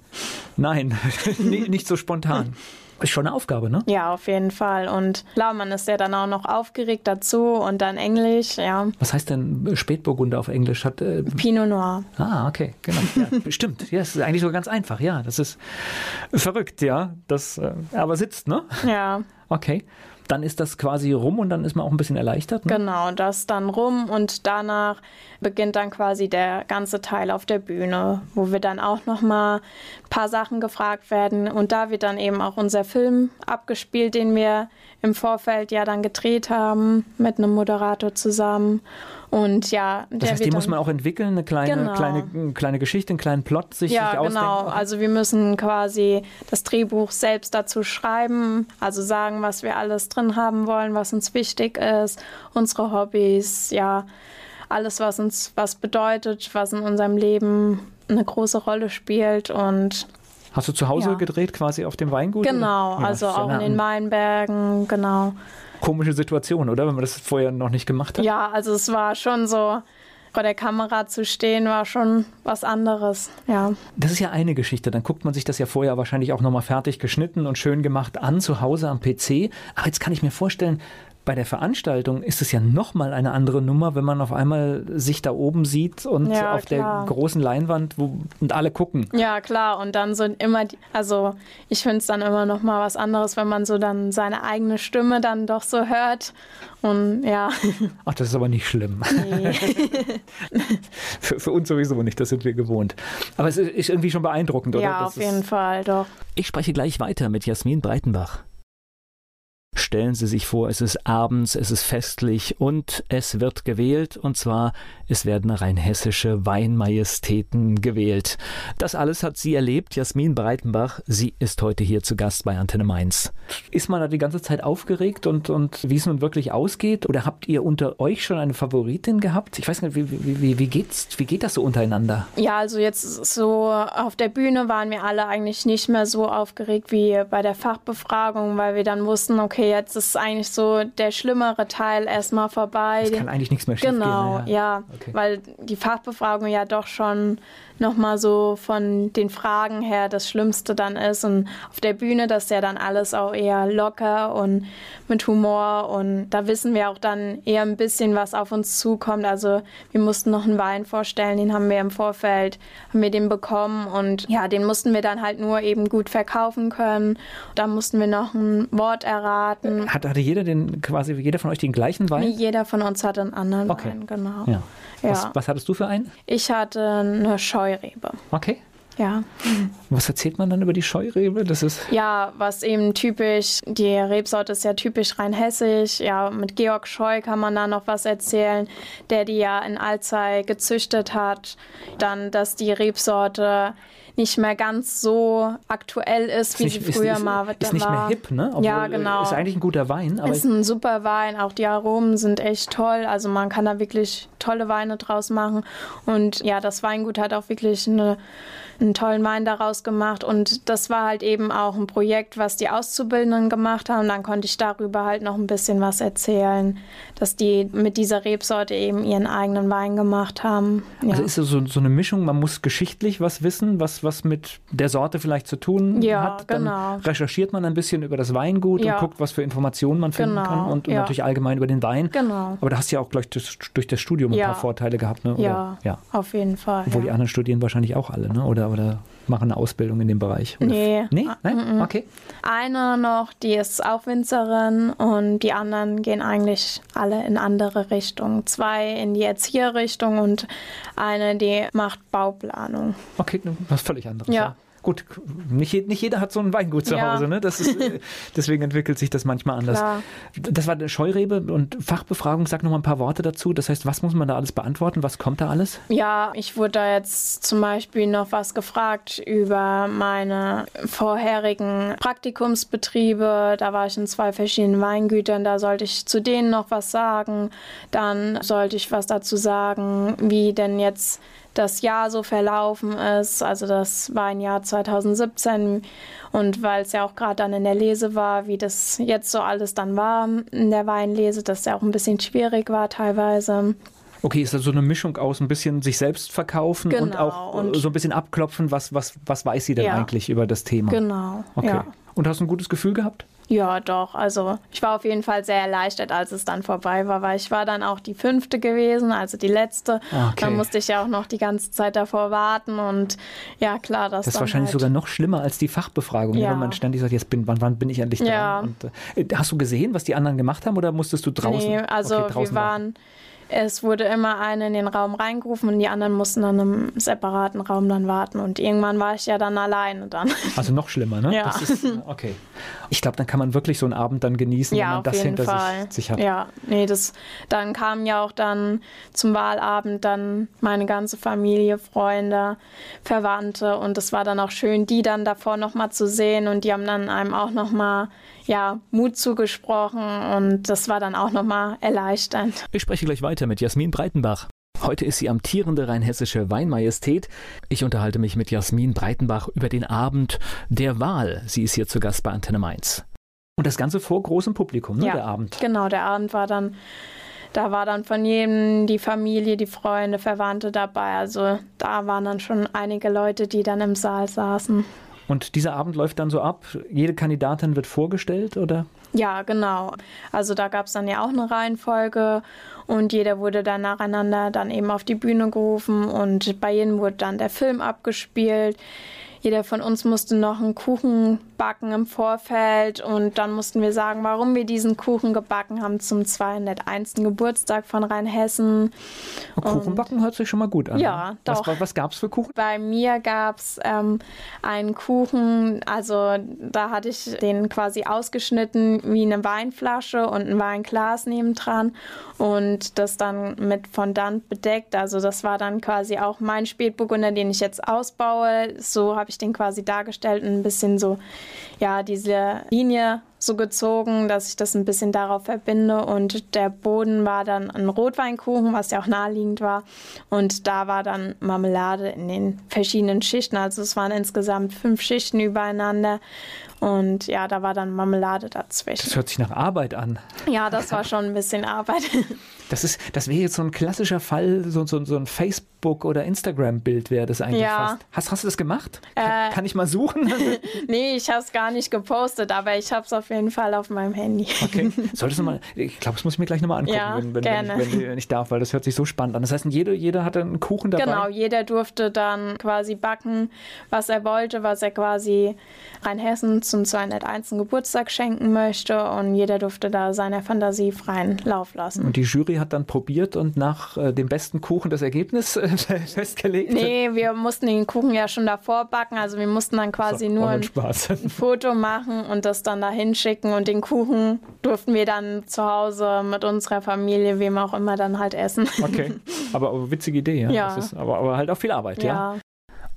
Nein, [laughs] nicht so spontan. Ist schon eine Aufgabe, ne? Ja, auf jeden Fall. Und klar, man ist ja dann auch noch aufgeregt dazu und dann Englisch, ja. Was heißt denn Spätburgunder auf Englisch? Hat, äh, Pinot Noir. ah, okay, genau. Ja, [laughs] stimmt. Ja, es ist eigentlich sogar ganz einfach. Ja, das ist verrückt, ja. Das, äh, aber sitzt, ne? Ja, Okay. Dann ist das quasi rum und dann ist man auch ein bisschen erleichtert. Ne? genau. Das dann rum und danach beginnt dann quasi der ganze Teil auf der Bühne, wo wir dann auch noch mal ein paar Sachen gefragt werden und da wird dann eben auch unser Film abgespielt, den wir im Vorfeld ja dann gedreht haben mit einem Moderator zusammen und ja, Das heißt, die muss man auch entwickeln, eine kleine, Genau. kleine, eine kleine Geschichte, einen kleinen Plot sich, Ja, sich ausdenken. genau. Also wir müssen quasi das Drehbuch selbst dazu schreiben, also sagen, was wir alles drin haben wollen, was uns wichtig ist, unsere Hobbys, ja, alles, was uns was bedeutet, was in unserem Leben eine große Rolle spielt und Hast du zu Hause Ja. gedreht, quasi auf dem Weingut? genau? Ja, also ja auch in den Weinbergen, genau. Komische Situation, oder? Wenn man das vorher noch nicht gemacht hat. Ja, also es war schon so, vor der Kamera zu stehen, war schon was anderes, ja. Das ist ja eine Geschichte. Dann guckt man sich das ja vorher wahrscheinlich auch nochmal fertig geschnitten und schön gemacht an zu Hause am PC. Aber jetzt kann ich mir vorstellen, bei der Veranstaltung ist es ja nochmal eine andere Nummer, wenn man auf einmal sich da oben sieht und Ja, auf klar. der großen Leinwand wo, und alle gucken. Ja, klar. Und dann so immer, die, also ich finde es dann immer noch mal was anderes, wenn man so dann seine eigene Stimme dann doch so hört. Und ja, [laughs] Ach, das ist aber nicht schlimm. nee. [laughs] Für, für uns sowieso nicht, das sind wir gewohnt. Aber es ist irgendwie schon beeindruckend, oder? ja, Das auf jeden Fall, doch. Ich spreche gleich weiter mit Jasmin Breitenbach. Stellen Sie sich vor, es ist abends, es ist festlich und es wird gewählt und zwar es werden rein hessische Weinmajestäten gewählt. Das alles hat sie erlebt, Jasmin Breitenbach. Sie ist heute hier zu Gast bei Antenne Mainz. Ist man da die ganze Zeit aufgeregt und, und wie es nun wirklich ausgeht? Oder habt ihr unter euch schon eine Favoritin gehabt? Ich weiß nicht, wie, wie, wie, wie, geht's, wie geht das so untereinander? Ja, also jetzt so auf der Bühne waren wir alle eigentlich nicht mehr so aufgeregt wie bei der Fachbefragung, weil wir dann wussten, okay, jetzt ist eigentlich so der schlimmere Teil erstmal vorbei. Es kann eigentlich nichts mehr schief Genau, ja. ja. Okay. Weil die Fachbefragung ja doch schon nochmal so von den Fragen her das Schlimmste dann ist. Und auf der Bühne, das ist ja dann alles auch eher locker und mit Humor. Und da wissen wir auch dann eher ein bisschen, was auf uns zukommt. Also wir mussten noch einen Wein vorstellen, den haben wir im Vorfeld, haben wir den bekommen. Und ja, den mussten wir dann halt nur eben gut verkaufen können. Da mussten wir noch ein Wort erraten. Hat, hatte jeder den, quasi jeder von euch den gleichen Wein? Nee, jeder von uns hatte einen anderen okay. Wein, genau. Ja. Ja. Was, was, hattest du für einen? Ich hatte eine Scheurebe. Okay. Ja. Was erzählt man dann über die Scheurebe? Das ist ja, was eben typisch, die Rebsorte ist ja typisch rein hessisch. Ja, mit Georg Scheu kann man da noch was erzählen, der die ja in Alzey gezüchtet hat. Dann, dass die Rebsorte nicht mehr ganz so aktuell ist, wie nicht, sie früher ist, mal ist, ist nicht mehr hip, ne? Obwohl, ja, genau. Ist eigentlich ein guter Wein. Aber ist ein super Wein. Auch die Aromen sind echt toll. Also man kann da wirklich tolle Weine draus machen. Und ja, das Weingut hat auch wirklich eine einen tollen Wein daraus gemacht. Und das war halt eben auch ein Projekt, was die Auszubildenden gemacht haben. Dann konnte ich darüber halt noch ein bisschen was erzählen, dass die mit dieser Rebsorte eben ihren eigenen Wein gemacht haben. Ja. Also ist es so, so eine Mischung, man muss geschichtlich was wissen, was, was mit der Sorte vielleicht zu tun ja, hat. Dann genau. recherchiert man ein bisschen über das Weingut ja. und guckt, was für Informationen man finden genau. kann und, und natürlich allgemein über den Wein. Genau. Aber da hast du ja auch gleich durch das Studium ein paar Vorteile gehabt. Ne? Oder, ja, ja, auf jeden Fall. Obwohl die anderen studieren wahrscheinlich auch alle, ne? oder? Oder machen eine Ausbildung in dem Bereich? Oder nee. Nee? Nein? Okay. Eine noch, die ist auch Winzerin und die anderen gehen eigentlich alle in andere Richtungen. Zwei in die Erzieherrichtung und eine, die macht Bauplanung. Okay, was völlig anderes. Ja. ja gut, nicht, nicht jeder hat so ein Weingut zu ja. Hause, ne? Das ist, [laughs] deswegen entwickelt sich das manchmal anders. Klar. Das war eine Scheurebe und Fachbefragung. Sag noch mal ein paar Worte dazu. Das heißt, was muss man da alles beantworten? Was kommt da alles? Ja, ich wurde da jetzt zum Beispiel noch was gefragt über meine vorherigen Praktikumsbetriebe. Da war ich in zwei verschiedenen Weingütern. Da sollte ich zu denen noch was sagen. Dann sollte ich was dazu sagen, wie denn jetzt das Jahr so verlaufen ist. Also das war ein Jahr 2017 und weil es ja auch gerade dann in der Lese war, wie das jetzt so alles dann war in der Weinlese, dass ja auch ein bisschen schwierig war teilweise. Okay, ist das so eine Mischung aus ein bisschen sich selbst verkaufen genau, und auch und so ein bisschen abklopfen, was, was, was weiß sie denn ja, eigentlich über das Thema? Genau. Okay. Ja. Und hast du ein gutes Gefühl gehabt? Ja, doch. Also ich war auf jeden Fall sehr erleichtert, als es dann vorbei war, weil ich war dann auch die fünfte gewesen, also die letzte. Okay. Dann musste ich ja auch noch die ganze Zeit davor warten und ja, klar, das Das ist wahrscheinlich halt sogar noch schlimmer als die Fachbefragung, Ja. wenn man ständig sagt, jetzt bin, wann, wann bin ich endlich dran? Ja. Und, äh, hast du gesehen, was die anderen gemacht haben oder musstest du draußen? Nee, also okay, draußen wir waren, es wurde immer eine in den Raum reingerufen und die anderen mussten dann im separaten Raum dann warten und irgendwann war ich ja dann alleine dann. Also noch schlimmer, ne? Ja. Das ist, okay. Ich glaube, dann kann man wirklich so einen Abend dann genießen, wenn Ja, man auf das hinter Fall. sich, sich hat. Ja, nee, das, dann kamen ja auch dann zum Wahlabend dann meine ganze Familie, Freunde, Verwandte und es war dann auch schön, die dann davor nochmal zu sehen und die haben dann einem auch nochmal, ja, Mut zugesprochen und das war dann auch nochmal erleichternd. Ich spreche gleich weiter mit Jasmin Breitenbach. Heute ist sie amtierende rheinhessische Weinmajestät. Ich unterhalte mich mit Jasmin Breitenbach über den Abend der Wahl. Sie ist hier zu Gast bei Antenne Mainz. Und das Ganze vor großem Publikum, ne, ja, der Abend. Genau, der Abend war dann, da war dann von jedem die Familie, die Freunde, Verwandte dabei. Also da waren dann schon einige Leute, die dann im Saal saßen. Und dieser Abend läuft dann so ab, jede Kandidatin wird vorgestellt, oder? Ja, genau. Also da gab es dann ja auch eine Reihenfolge und jeder wurde dann nacheinander dann eben auf die Bühne gerufen und bei jedem wurde dann der Film abgespielt. Jeder von uns musste noch einen Kuchen backen im Vorfeld und dann mussten wir sagen, warum wir diesen Kuchen gebacken haben zum 201. Geburtstag von Rheinhessen. Kuchen backen hört sich schon mal gut an. Ja, ne? doch. Was, was gab es für Kuchen? Bei mir gab es ähm, einen Kuchen, also da hatte ich den quasi ausgeschnitten wie eine Weinflasche und ein Weinglas nebendran und das dann mit Fondant bedeckt. Also das war dann quasi auch mein Spätburgunder, den ich jetzt ausbaue. So habe ich den quasi dargestellt und ein bisschen so, ja, diese Linie so gezogen, dass ich das ein bisschen darauf verbinde. Und der Boden war dann ein Rotweinkuchen, was ja auch naheliegend war. Und da war dann Marmelade in den verschiedenen Schichten. Also es waren insgesamt fünf Schichten übereinander. Und ja, da war dann Marmelade dazwischen. Das hört sich nach Arbeit an. Ja, das war schon ein bisschen Arbeit. [laughs] Das ist, das wäre jetzt so ein klassischer Fall, so, so, so ein Facebook- oder Instagram-Bild wäre das eigentlich Ja. fast. Hast, hast du das gemacht? Äh. kann, kann ich mal suchen? [laughs] nee, ich habe es gar nicht gepostet, aber ich habe es auf jeden Fall auf meinem Handy. Okay. [laughs] Solltest du mal, ich glaube, das muss ich mir gleich nochmal angucken, Ja, wenn, wenn, gerne. Wenn, ich, wenn ich darf, weil das hört sich so spannend an. Das heißt, jeder, jeder hatte einen Kuchen dabei. Genau, jeder durfte dann quasi backen, was er wollte, was er quasi Rheinhessen zum 201. Geburtstag schenken möchte und jeder durfte da seiner Fantasie freien Lauf lassen. Und die Jury hat dann probiert und nach äh, dem besten Kuchen das Ergebnis äh, [laughs] festgelegt. Nee, wir mussten den Kuchen ja schon davor backen, also wir mussten dann quasi So, nur ein, ein Foto machen und das dann dahin schicken und den Kuchen durften wir dann zu Hause mit unserer Familie, wem auch immer, dann halt essen. Okay, aber, [laughs] aber witzige Idee, ja. Ja. Das ist, aber, aber halt auch viel Arbeit, ja. ja.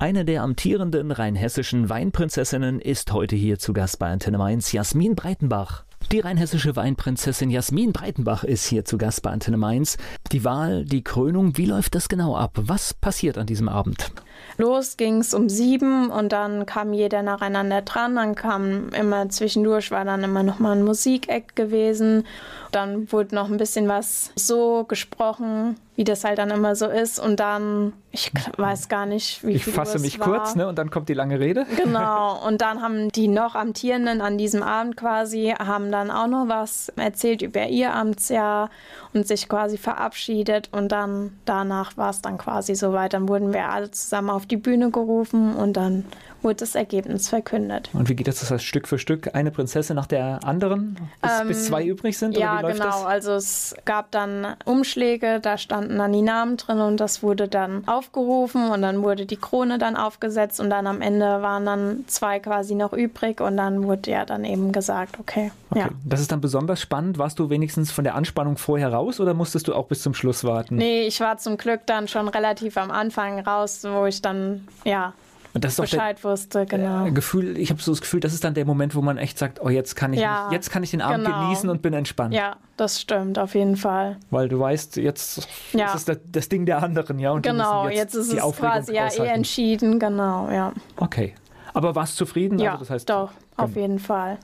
Eine der amtierenden rheinhessischen Weinprinzessinnen ist heute hier zu Gast bei Antenne Mainz, Jasmin Breitenbach. Die rheinhessische Weinprinzessin Jasmin Breitenbach ist hier zu Gast bei Antenne Mainz. Die Wahl, die Krönung, wie läuft das genau ab? Was passiert an diesem Abend? Los ging's um sieben und dann kam jeder nacheinander dran. Dann kam immer zwischendurch war dann immer noch mal ein Musikeck gewesen. Dann wurde noch ein bisschen was so gesprochen, wie das halt dann immer so ist. Und dann, ich weiß gar nicht, wie Ich viel fasse Uhr es mich war. kurz, ne? Und dann kommt die lange Rede. [laughs] [laughs] Genau. Und dann haben die noch Amtierenden an diesem Abend quasi, haben dann auch noch was erzählt über ihr Amtsjahr und sich quasi verabschiedet. Und dann danach war es dann quasi soweit. Dann wurden wir alle zusammen auf die Bühne gerufen und dann wurde das Ergebnis verkündet. Und wie geht das? Das heißt Stück für Stück eine Prinzessin nach der anderen, bis, bis zwei übrig sind? Ähm, Ja, genau. das? Also es gab dann Umschläge, da standen dann die Namen drin und das wurde dann aufgerufen und dann wurde die Krone dann aufgesetzt und dann am Ende waren dann zwei quasi noch übrig und dann wurde ja dann eben gesagt, okay, Okay. ja. Das ist dann besonders spannend. Warst du wenigstens von der Anspannung vorher raus oder musstest du auch bis zum Schluss warten? Nee, ich war zum Glück dann schon relativ am Anfang raus, wo ich dann ja Und das ist doch der, Bescheid wusste, genau. äh, Gefühl, ich habe so das Gefühl, das ist dann der Moment, wo man echt sagt, oh, jetzt kann ich, Ja, mich, jetzt kann ich den Abend genau. genießen und bin entspannt. Ja, das stimmt, auf jeden Fall. Weil du weißt, jetzt Ja. ist es das, das Ding der anderen, ja. Und Genau, müssen jetzt, ist es Aufregung quasi ja eh entschieden, genau, ja. Okay. Aber warst zufrieden? Ja, also das heißt, doch, auf Genau. jeden Fall.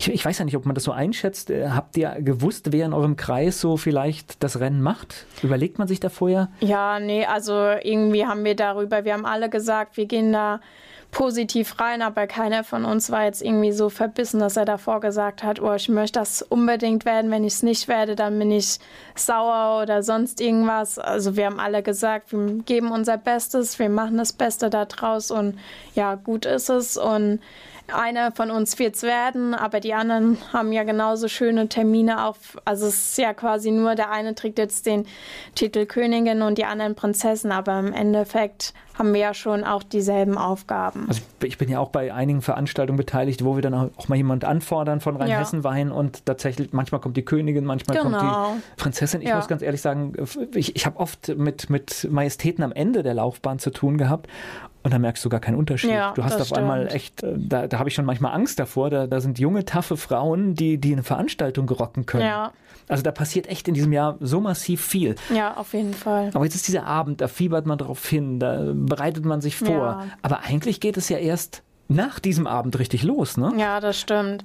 Ich, ich weiß ja nicht, ob man das so einschätzt. Äh, Habt ihr gewusst, wer in eurem Kreis so vielleicht das Rennen macht? Überlegt man sich da vorher? Ja, nee, also irgendwie haben wir darüber, wir haben alle gesagt, wir gehen da positiv rein, aber keiner von uns war jetzt irgendwie so verbissen, dass er davor gesagt hat, oh, ich möchte das unbedingt werden, wenn ich es nicht werde, dann bin ich sauer oder sonst irgendwas. Also wir haben alle gesagt, wir geben unser Bestes, wir machen das Beste da draus und ja, gut ist es und einer von uns wird es werden, aber die anderen haben ja genauso schöne Termine auf. Also es ist ja quasi nur, der eine trägt jetzt den Titel Königin und die anderen Prinzessin, aber im Endeffekt haben wir ja schon auch dieselben Aufgaben. Also ich, bin ja auch bei einigen Veranstaltungen beteiligt, wo wir dann auch mal jemand anfordern von Rheinhessen-Wein und tatsächlich, manchmal kommt die Königin, manchmal kommt Genau. die Prinzessin. Ich Ja. muss ganz ehrlich sagen, ich, ich habe oft mit, mit Majestäten am Ende der Laufbahn zu tun gehabt und da merkst du gar keinen Unterschied. Ja, du hast auf einmal stimmt. echt, äh, da, da habe ich schon manchmal Angst davor, da, da sind junge, taffe Frauen, die, die eine Veranstaltung rocken können. Ja. Also da passiert echt in diesem Jahr so massiv viel. Ja, auf jeden Fall. Aber jetzt ist dieser Abend, da fiebert man drauf hin, da bereitet man sich vor. Ja. Aber eigentlich geht es ja erst nach diesem Abend richtig los, ne? Ja, das stimmt.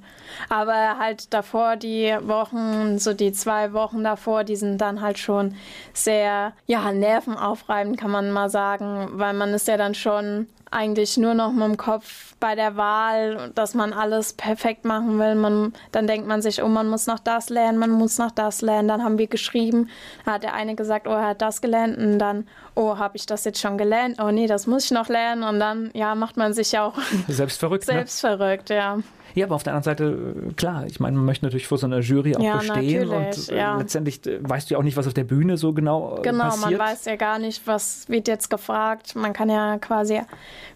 Aber halt davor, die Wochen, so die zwei Wochen davor, die sind dann halt schon sehr, ja, nervenaufreibend, kann man mal sagen, weil man ist ja dann schon eigentlich nur noch mit dem Kopf bei der Wahl, dass man alles perfekt machen will. Man, dann denkt man sich, oh, man muss noch das lernen, man muss noch das lernen. Dann haben wir geschrieben, da hat der eine gesagt, oh, er hat das gelernt und dann, oh, habe ich das jetzt schon gelernt? Oh nee, das muss ich noch lernen und dann, ja, macht man sich auch selbst verrückt. Ne? [laughs] selbst ne? verrückt, ja. Ja, aber auf der anderen Seite, klar, ich meine, man möchte natürlich vor so einer Jury auch ja, bestehen und äh, ja. letztendlich äh, weißt du ja auch nicht, was auf der Bühne so genau, äh, genau passiert. Genau, man weiß ja gar nicht, was wird jetzt gefragt. Man kann ja quasi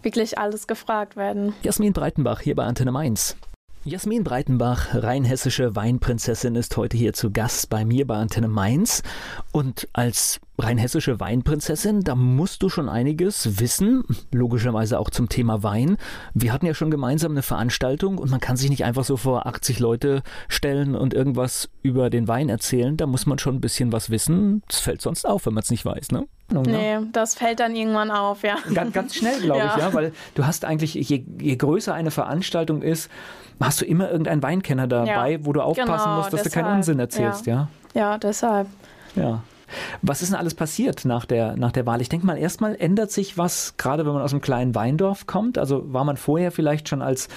wirklich alles gefragt werden. Jasmin Breitenbach hier bei Antenne Mainz. Jasmin Breitenbach, rheinhessische Weinprinzessin, ist heute hier zu Gast bei mir bei Antenne Mainz. Und als rheinhessische Weinprinzessin, da musst du schon einiges wissen, logischerweise auch zum Thema Wein. Wir hatten ja schon gemeinsam eine Veranstaltung und man kann sich nicht einfach so vor 80 Leute stellen und irgendwas über den Wein erzählen. Da muss man schon ein bisschen was wissen. Das fällt sonst auf, wenn man es nicht weiß, ne? Nee, das fällt dann irgendwann auf, ja. Ganz, ganz schnell, glaube [laughs] ja. ich, ja, weil du hast eigentlich, je, je größer eine Veranstaltung ist, hast du immer irgendeinen Weinkenner dabei, ja, wo du aufpassen genau, musst, dass deshalb. du keinen Unsinn erzählst, ja? Ja, ja deshalb. Ja. Was ist denn alles passiert nach der, nach der Wahl? Ich denke mal, erstmal ändert sich was, gerade wenn man aus einem kleinen Weindorf kommt. Also war man vorher vielleicht schon als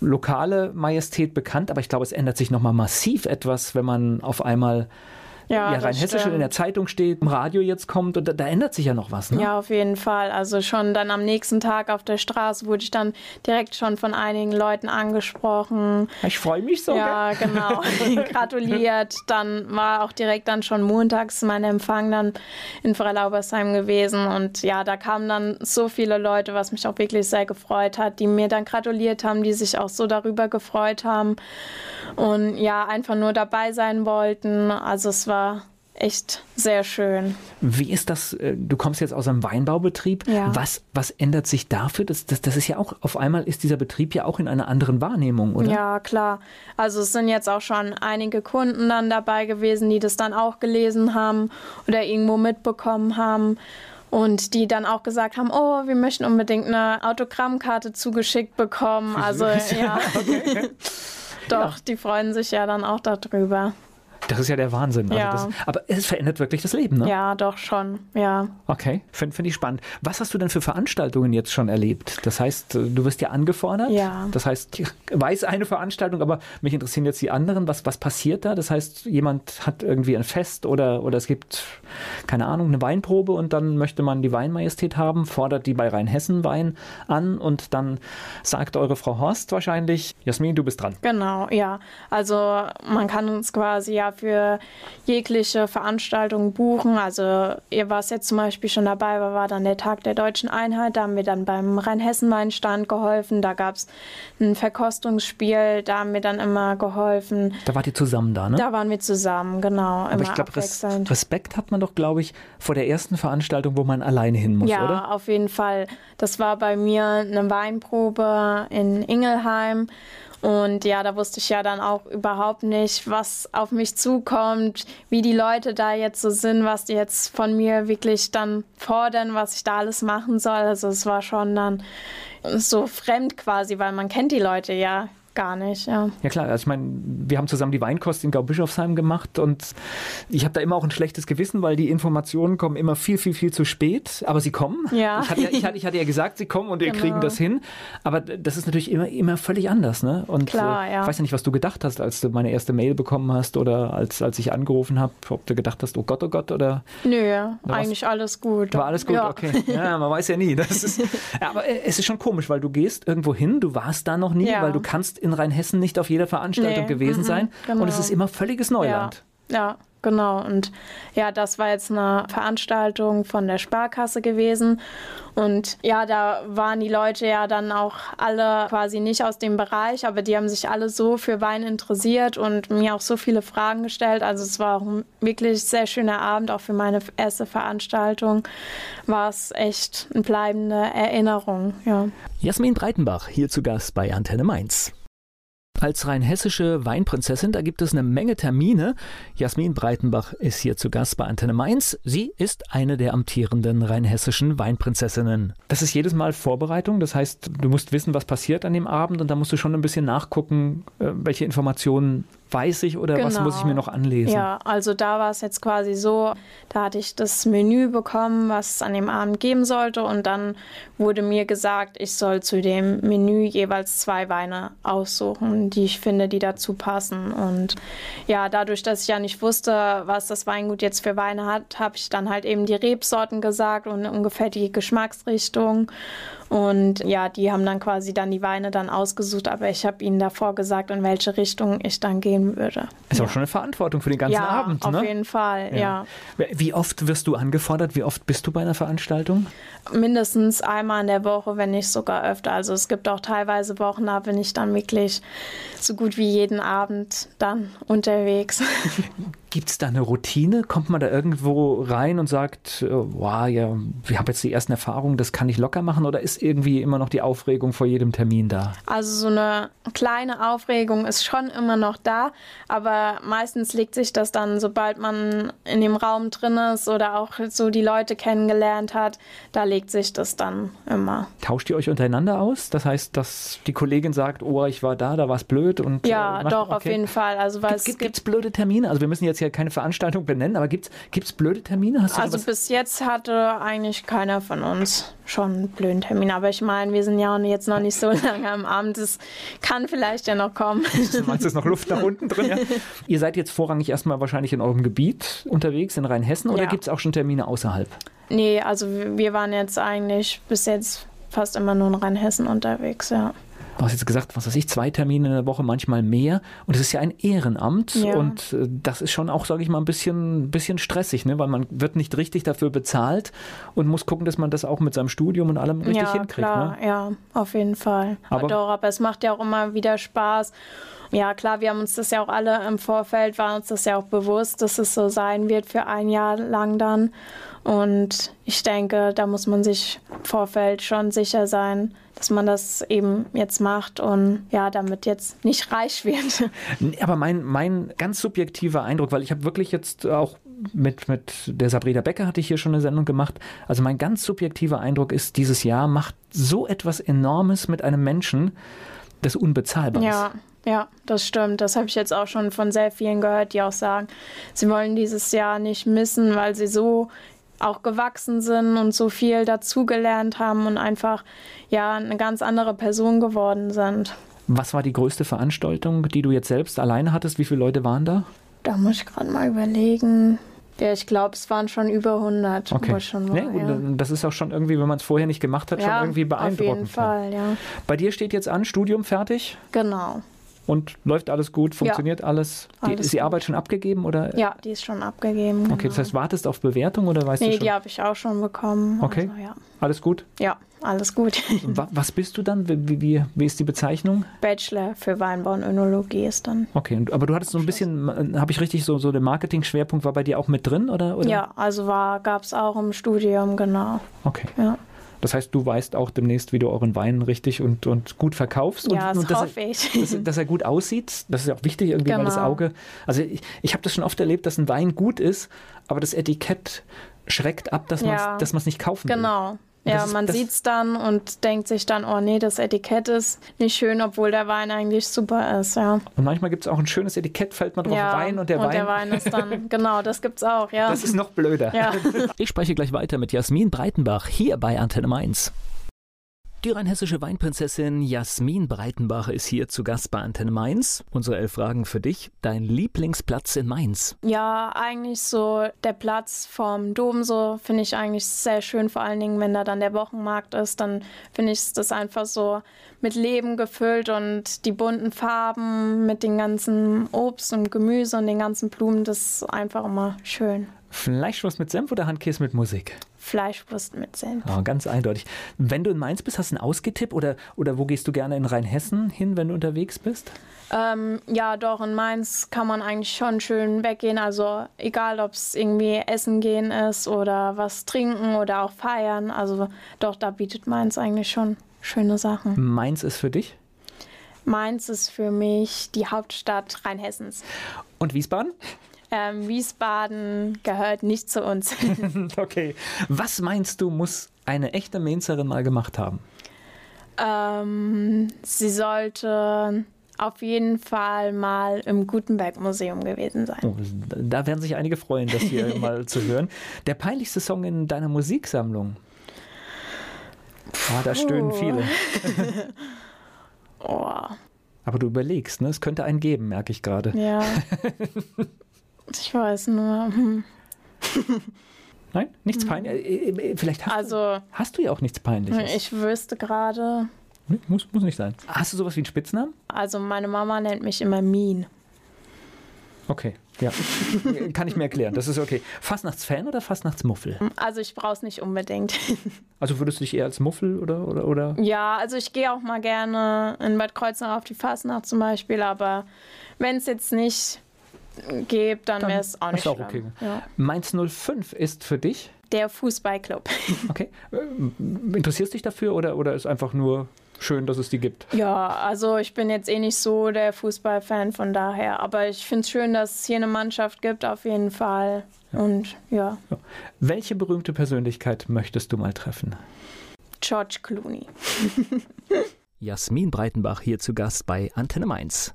lokale Majestät bekannt, aber ich glaube, es ändert sich nochmal massiv etwas, wenn man auf einmal ja, ja rein hessisch in der Zeitung steht, im Radio jetzt kommt und da, da, ändert sich ja noch was. Ne? Ja, auf jeden Fall. Also schon dann am nächsten Tag auf der Straße wurde ich dann direkt schon von einigen Leuten angesprochen. Ich freue mich so. Ja, gell? [laughs] genau. [laughs] Gratuliert. Dann war auch direkt dann schon montags mein Empfang dann in Freilaubesheim gewesen und ja, da kamen dann so viele Leute, was mich auch wirklich sehr gefreut hat, die mir dann gratuliert haben, die sich auch so darüber gefreut haben und ja, einfach nur dabei sein wollten. Also es war echt sehr schön. Wie ist das? Äh, du kommst jetzt aus einem Weinbaubetrieb. Ja. Was, was ändert sich dafür? Das, das, das ist ja auch, auf einmal ist dieser Betrieb ja auch in einer anderen Wahrnehmung, oder? Ja, klar. Also es sind jetzt auch schon einige Kunden dann dabei gewesen, die das dann auch gelesen haben oder irgendwo mitbekommen haben. Und die dann auch gesagt haben, oh, wir möchten unbedingt eine Autogrammkarte zugeschickt bekommen. Also ja. [laughs] okay. [laughs] Doch, ja. die freuen sich ja dann auch darüber. Das ist ja der Wahnsinn. Also ja. das, aber es verändert wirklich das Leben, ne? Ja, doch schon, ja. Okay, finde find ich spannend. Was hast du denn für Veranstaltungen jetzt schon erlebt? Das heißt, äh, du wirst ja angefordert. Ja. Das heißt, ich weiß eine Veranstaltung, aber mich interessieren jetzt die anderen. Was, was passiert da? Das heißt, jemand hat irgendwie ein Fest oder, oder es gibt, keine Ahnung, eine Weinprobe und dann möchte man die Weinmajestät haben, fordert die bei Rheinhessen Wein an und dann sagt eure Frau Horst wahrscheinlich, Jasmin, du bist dran. Genau, ja. Also man kann uns quasi ja für jegliche Veranstaltung buchen. Also ihr war jetzt zum Beispiel schon dabei, war dann der Tag der deutschen Einheit. Da haben wir dann beim Rheinhessen-Weinstand geholfen. Da gab es ein Verkostungsspiel, da haben wir dann immer geholfen. Da wart ihr zusammen da, ne? Da waren wir zusammen, genau. Aber ich glaube, Respekt hat man doch, glaube ich, vor der ersten Veranstaltung, wo man alleine hin muss, ja, oder? Ja, auf jeden Fall. Das war bei mir eine Weinprobe in Ingelheim. Und ja, da wusste ich ja dann auch überhaupt nicht, was auf mich zukommt, wie die Leute da jetzt so sind, was die jetzt von mir wirklich dann fordern, was ich da alles machen soll. Also es war schon dann so fremd quasi, weil man kennt die Leute ja gar nicht, ja. Ja klar, also ich meine, wir haben zusammen die Weinkost in Gaubischofsheim gemacht und ich habe da immer auch ein schlechtes Gewissen, weil die Informationen kommen immer viel, viel, viel zu spät, aber sie kommen. Ja. Ich hatte ja, ich hatte, ich hatte ja gesagt, sie kommen und wir genau. kriegen das hin, aber das ist natürlich immer, immer völlig anders, ne? Und klar, äh, ja. ich weiß ja nicht, was du gedacht hast, als du meine erste Mail bekommen hast oder als, als ich angerufen habe, ob du gedacht hast, oh Gott, oh Gott, oder? Nö, eigentlich alles gut. War alles gut, ja. okay. Ja, man weiß ja nie. Das ist, [laughs] aber äh, es ist schon komisch, weil du gehst irgendwo hin, du warst da noch nie, ja. weil du kannst in Rheinhessen nicht auf jeder Veranstaltung nee, gewesen m -m, sein. Genau. Und es ist immer völliges Neuland. Ja, ja, genau. Und ja, das war jetzt eine Veranstaltung von der Sparkasse gewesen. Und ja, da waren die Leute ja dann auch alle quasi nicht aus dem Bereich, aber die haben sich alle so für Wein interessiert und mir auch so viele Fragen gestellt. Also es war auch ein wirklich sehr schöner Abend, auch für meine erste Veranstaltung war es echt eine bleibende Erinnerung. Ja. Jasmin Breitenbach hier zu Gast bei Antenne Mainz. Als rein hessische Weinprinzessin, da gibt es eine Menge Termine. Jasmin Breitenbach ist hier zu Gast bei Antenne Mainz. Sie ist eine der amtierenden rheinhessischen Weinprinzessinnen. Das ist jedes Mal Vorbereitung. Das heißt, du musst wissen, was passiert an dem Abend und da musst du schon ein bisschen nachgucken, äh, welche Informationen weiß ich oder genau. was muss ich mir noch anlesen? Ja, also da war es jetzt quasi so, da hatte ich das Menü bekommen, was es an dem Abend geben sollte und dann wurde mir gesagt, ich soll zu dem Menü jeweils zwei Weine aussuchen, die ich finde, die dazu passen. Und ja, dadurch, dass ich ja nicht wusste, was das Weingut jetzt für Weine hat, habe ich dann halt eben die Rebsorten gesagt und ungefähr die Geschmacksrichtung. Und ja, die haben dann quasi dann die Weine dann ausgesucht, aber ich habe ihnen davor gesagt, in welche Richtung ich dann gehen würde. Ist ja. auch schon eine Verantwortung für den ganzen ja, Abend, ne? Auf jeden Fall, ja. ja. Wie oft wirst du angefordert? Wie oft bist du bei einer Veranstaltung? Mindestens einmal in der Woche, wenn nicht sogar öfter. Also es gibt auch teilweise Wochen, da bin ich dann wirklich so gut wie jeden Abend dann unterwegs. [laughs] Gibt es da eine Routine? Kommt man da irgendwo rein und sagt, äh, wow, ja, ich habe jetzt die ersten Erfahrungen, das kann ich locker machen? Oder ist irgendwie immer noch die Aufregung vor jedem Termin da? Also so eine kleine Aufregung ist schon immer noch da, aber meistens legt sich das dann, sobald man in dem Raum drin ist oder auch so die Leute kennengelernt hat, da legt sich das dann immer. Tauscht ihr euch untereinander aus? Das heißt, dass die Kollegin sagt, oh, ich war da, da war es blöd und ja, äh, doch okay. auf jeden Fall. Also weil gibt, es blöde Termine? Also wir müssen jetzt jetzt ja keine Veranstaltung benennen, aber gibt es blöde Termine? also bis jetzt hatte eigentlich keiner von uns schon einen blöden Termin. Aber ich meine, wir sind ja jetzt noch nicht so [laughs] lange am Abend. Es kann vielleicht ja noch kommen. [laughs] Du meinst, es ist noch Luft nach unten drin? Ja? [laughs] Ihr seid jetzt vorrangig erstmal wahrscheinlich in eurem Gebiet unterwegs, in Rheinhessen, oder ja. gibt es auch schon Termine außerhalb? Nee, also wir waren jetzt eigentlich bis jetzt fast immer nur in Rheinhessen unterwegs, ja du hast jetzt gesagt, was weiß ich, zwei Termine in der Woche, manchmal mehr. Und es ist ja ein Ehrenamt ja. und äh, das ist schon auch, sage ich mal, ein bisschen, bisschen stressig, ne? weil man wird nicht richtig dafür bezahlt und muss gucken, dass man das auch mit seinem Studium und allem richtig ja, hinkriegt. Klar, ne? Ja, auf jeden Fall. Aber, Doch, aber es macht ja auch immer wieder Spaß. Ja, klar, wir haben uns das ja auch alle im Vorfeld, war uns das ja auch bewusst, dass es so sein wird für ein Jahr lang dann. Und ich denke, da muss man sich im Vorfeld schon sicher sein, dass man das eben jetzt macht und ja, damit jetzt nicht [laughs] reich wird. Aber mein, mein ganz subjektiver Eindruck, weil ich habe wirklich jetzt auch mit, mit der Sabrina Becker hatte ich hier schon eine Sendung gemacht. Also mein ganz subjektiver Eindruck ist, dieses Jahr macht so etwas Enormes mit einem Menschen, das unbezahlbar ja. ist. Ja, das stimmt. Das habe ich jetzt auch schon von sehr vielen gehört, die auch sagen, sie wollen dieses Jahr nicht missen, weil sie so auch gewachsen sind und so viel dazugelernt haben und einfach ja eine ganz andere Person geworden sind. Was war die größte Veranstaltung, die du jetzt selbst alleine hattest? Wie viele Leute waren da? Da muss ich gerade mal überlegen. Ja, ich glaube, es waren schon über 100. Okay. Schon war, nee, ja. Das ist auch schon irgendwie, wenn man es vorher nicht gemacht hat, ja, schon irgendwie beeindruckend. Auf jeden Fall, ja. Bei dir steht jetzt an, Studium fertig? Genau und läuft alles gut, funktioniert ja, alles. Die, alles ist die. Arbeit schon abgegeben oder? Ja, die ist schon abgegeben. Okay, genau. das heißt, wartest auf Bewertung oder weißt nee, du schon? Nee, die habe ich auch schon bekommen. Okay. Also, ja. Alles gut? Ja, alles gut. Was bist du dann? Wie, wie, wie ist die Bezeichnung? Bachelor für Weinbau und Önologie ist dann. Okay, aber du hattest so ein bisschen, habe ich richtig so, so der Marketing-Schwerpunkt war bei dir auch mit drin, oder? oder? Ja, also gab es auch im Studium, genau. Okay. Ja. Das heißt, du weißt auch demnächst, wie du euren Wein richtig und, und gut verkaufst. Ja, und, das und hoffe [laughs] er, ich. Dass, dass, er gut aussieht. Das ist ja auch wichtig, irgendwie, genau. weil das genau. Auge. Also ich, ich habe das schon oft erlebt, dass ein Wein gut ist, aber das Etikett schreckt ab, dass ja. man es nicht kaufen genau. will. Genau. Ja, ist, man sieht es dann und denkt sich dann, oh nee, das Etikett ist nicht schön, obwohl der Wein eigentlich super ist, ja. Und manchmal gibt es auch ein schönes Etikett, fällt man drauf ja, Wein und der und Wein. der Wein ist dann, [laughs] genau, das gibt's auch, ja. Das ist noch blöder. Ja. [laughs] Ich spreche gleich weiter mit Jasmin Breitenbach hier bei Antenne Mainz. Die rheinhessische Weinprinzessin Jasmin Breitenbach ist hier zu Gast bei Antenne Mainz. Unsere elf Fragen für dich. Dein Lieblingsplatz in Mainz? Ja, eigentlich so der Platz vom Dom, so finde ich eigentlich sehr schön. Vor allen Dingen, wenn da dann der Wochenmarkt ist, dann finde ich das einfach so mit Leben gefüllt und die bunten Farben mit den ganzen Obst und Gemüse und den ganzen Blumen, das ist einfach immer schön. Fleischwurst mit Senf oder Handkäse mit Musik? Fleischwurst mit Senf. Oh, ganz eindeutig. Wenn du in Mainz bist, hast du einen Ausgetipp oder, oder wo gehst du gerne in Rheinhessen hin, wenn du unterwegs bist? Ähm, ja, doch, in Mainz kann man eigentlich schon schön weggehen. Also egal, ob es irgendwie essen gehen ist oder was trinken oder auch feiern. Also doch, da bietet Mainz eigentlich schon schöne Sachen. Mainz ist für dich? Mainz ist für mich die Hauptstadt Rheinhessens. Und Wiesbaden? Ähm, Wiesbaden gehört nicht zu uns. [laughs] [laughs] okay. Was meinst du, muss eine echte Mainzerin mal gemacht haben? Ähm, sie sollte auf jeden Fall mal im Gutenberg-Museum gewesen sein. Oh, da werden sich einige freuen, das hier [laughs] mal zu hören. Der peinlichste Song in deiner Musiksammlung? Oh, da stöhnen viele. oh. Aber du überlegst, ne? Es könnte einen geben, merke ich gerade. Ja. Ich weiß nur. [laughs] Nein, nichts mhm. peinliches. Äh, äh, vielleicht hast, also, du, hast du ja auch nichts Peinliches. Ich wüsste gerade. Nee, muss, muss nicht sein. Hast du sowas wie einen Spitznamen? Also meine Mama nennt mich immer Mean. Okay, ja. [laughs] Kann ich mir erklären. Das ist okay. Fastnachtsfan oder Fastnachtsmuffel? Also ich brauche es nicht unbedingt. [laughs] Also würdest du dich eher als Muffel oder oder oder? Ja, also ich gehe auch mal gerne in Bad Kreuznach auf die Fastnacht zum Beispiel, aber wenn es jetzt nicht gibt, dann, dann wäre es auch nicht ist auch okay. Ja. Mainz 05 ist für dich? Der Fußballclub. [laughs] Okay. Äh, interessierst du dich dafür oder, oder ist einfach nur schön, dass es die gibt? Ja, also ich bin jetzt eh nicht so der Fußballfan von daher, aber ich finde es schön, dass es hier eine Mannschaft gibt, auf jeden Fall. Ja. Und ja. ja. Welche berühmte Persönlichkeit möchtest du mal treffen? George Clooney. [laughs] Jasmin Breitenbach hier zu Gast bei Antenne Mainz.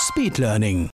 Speed Learning.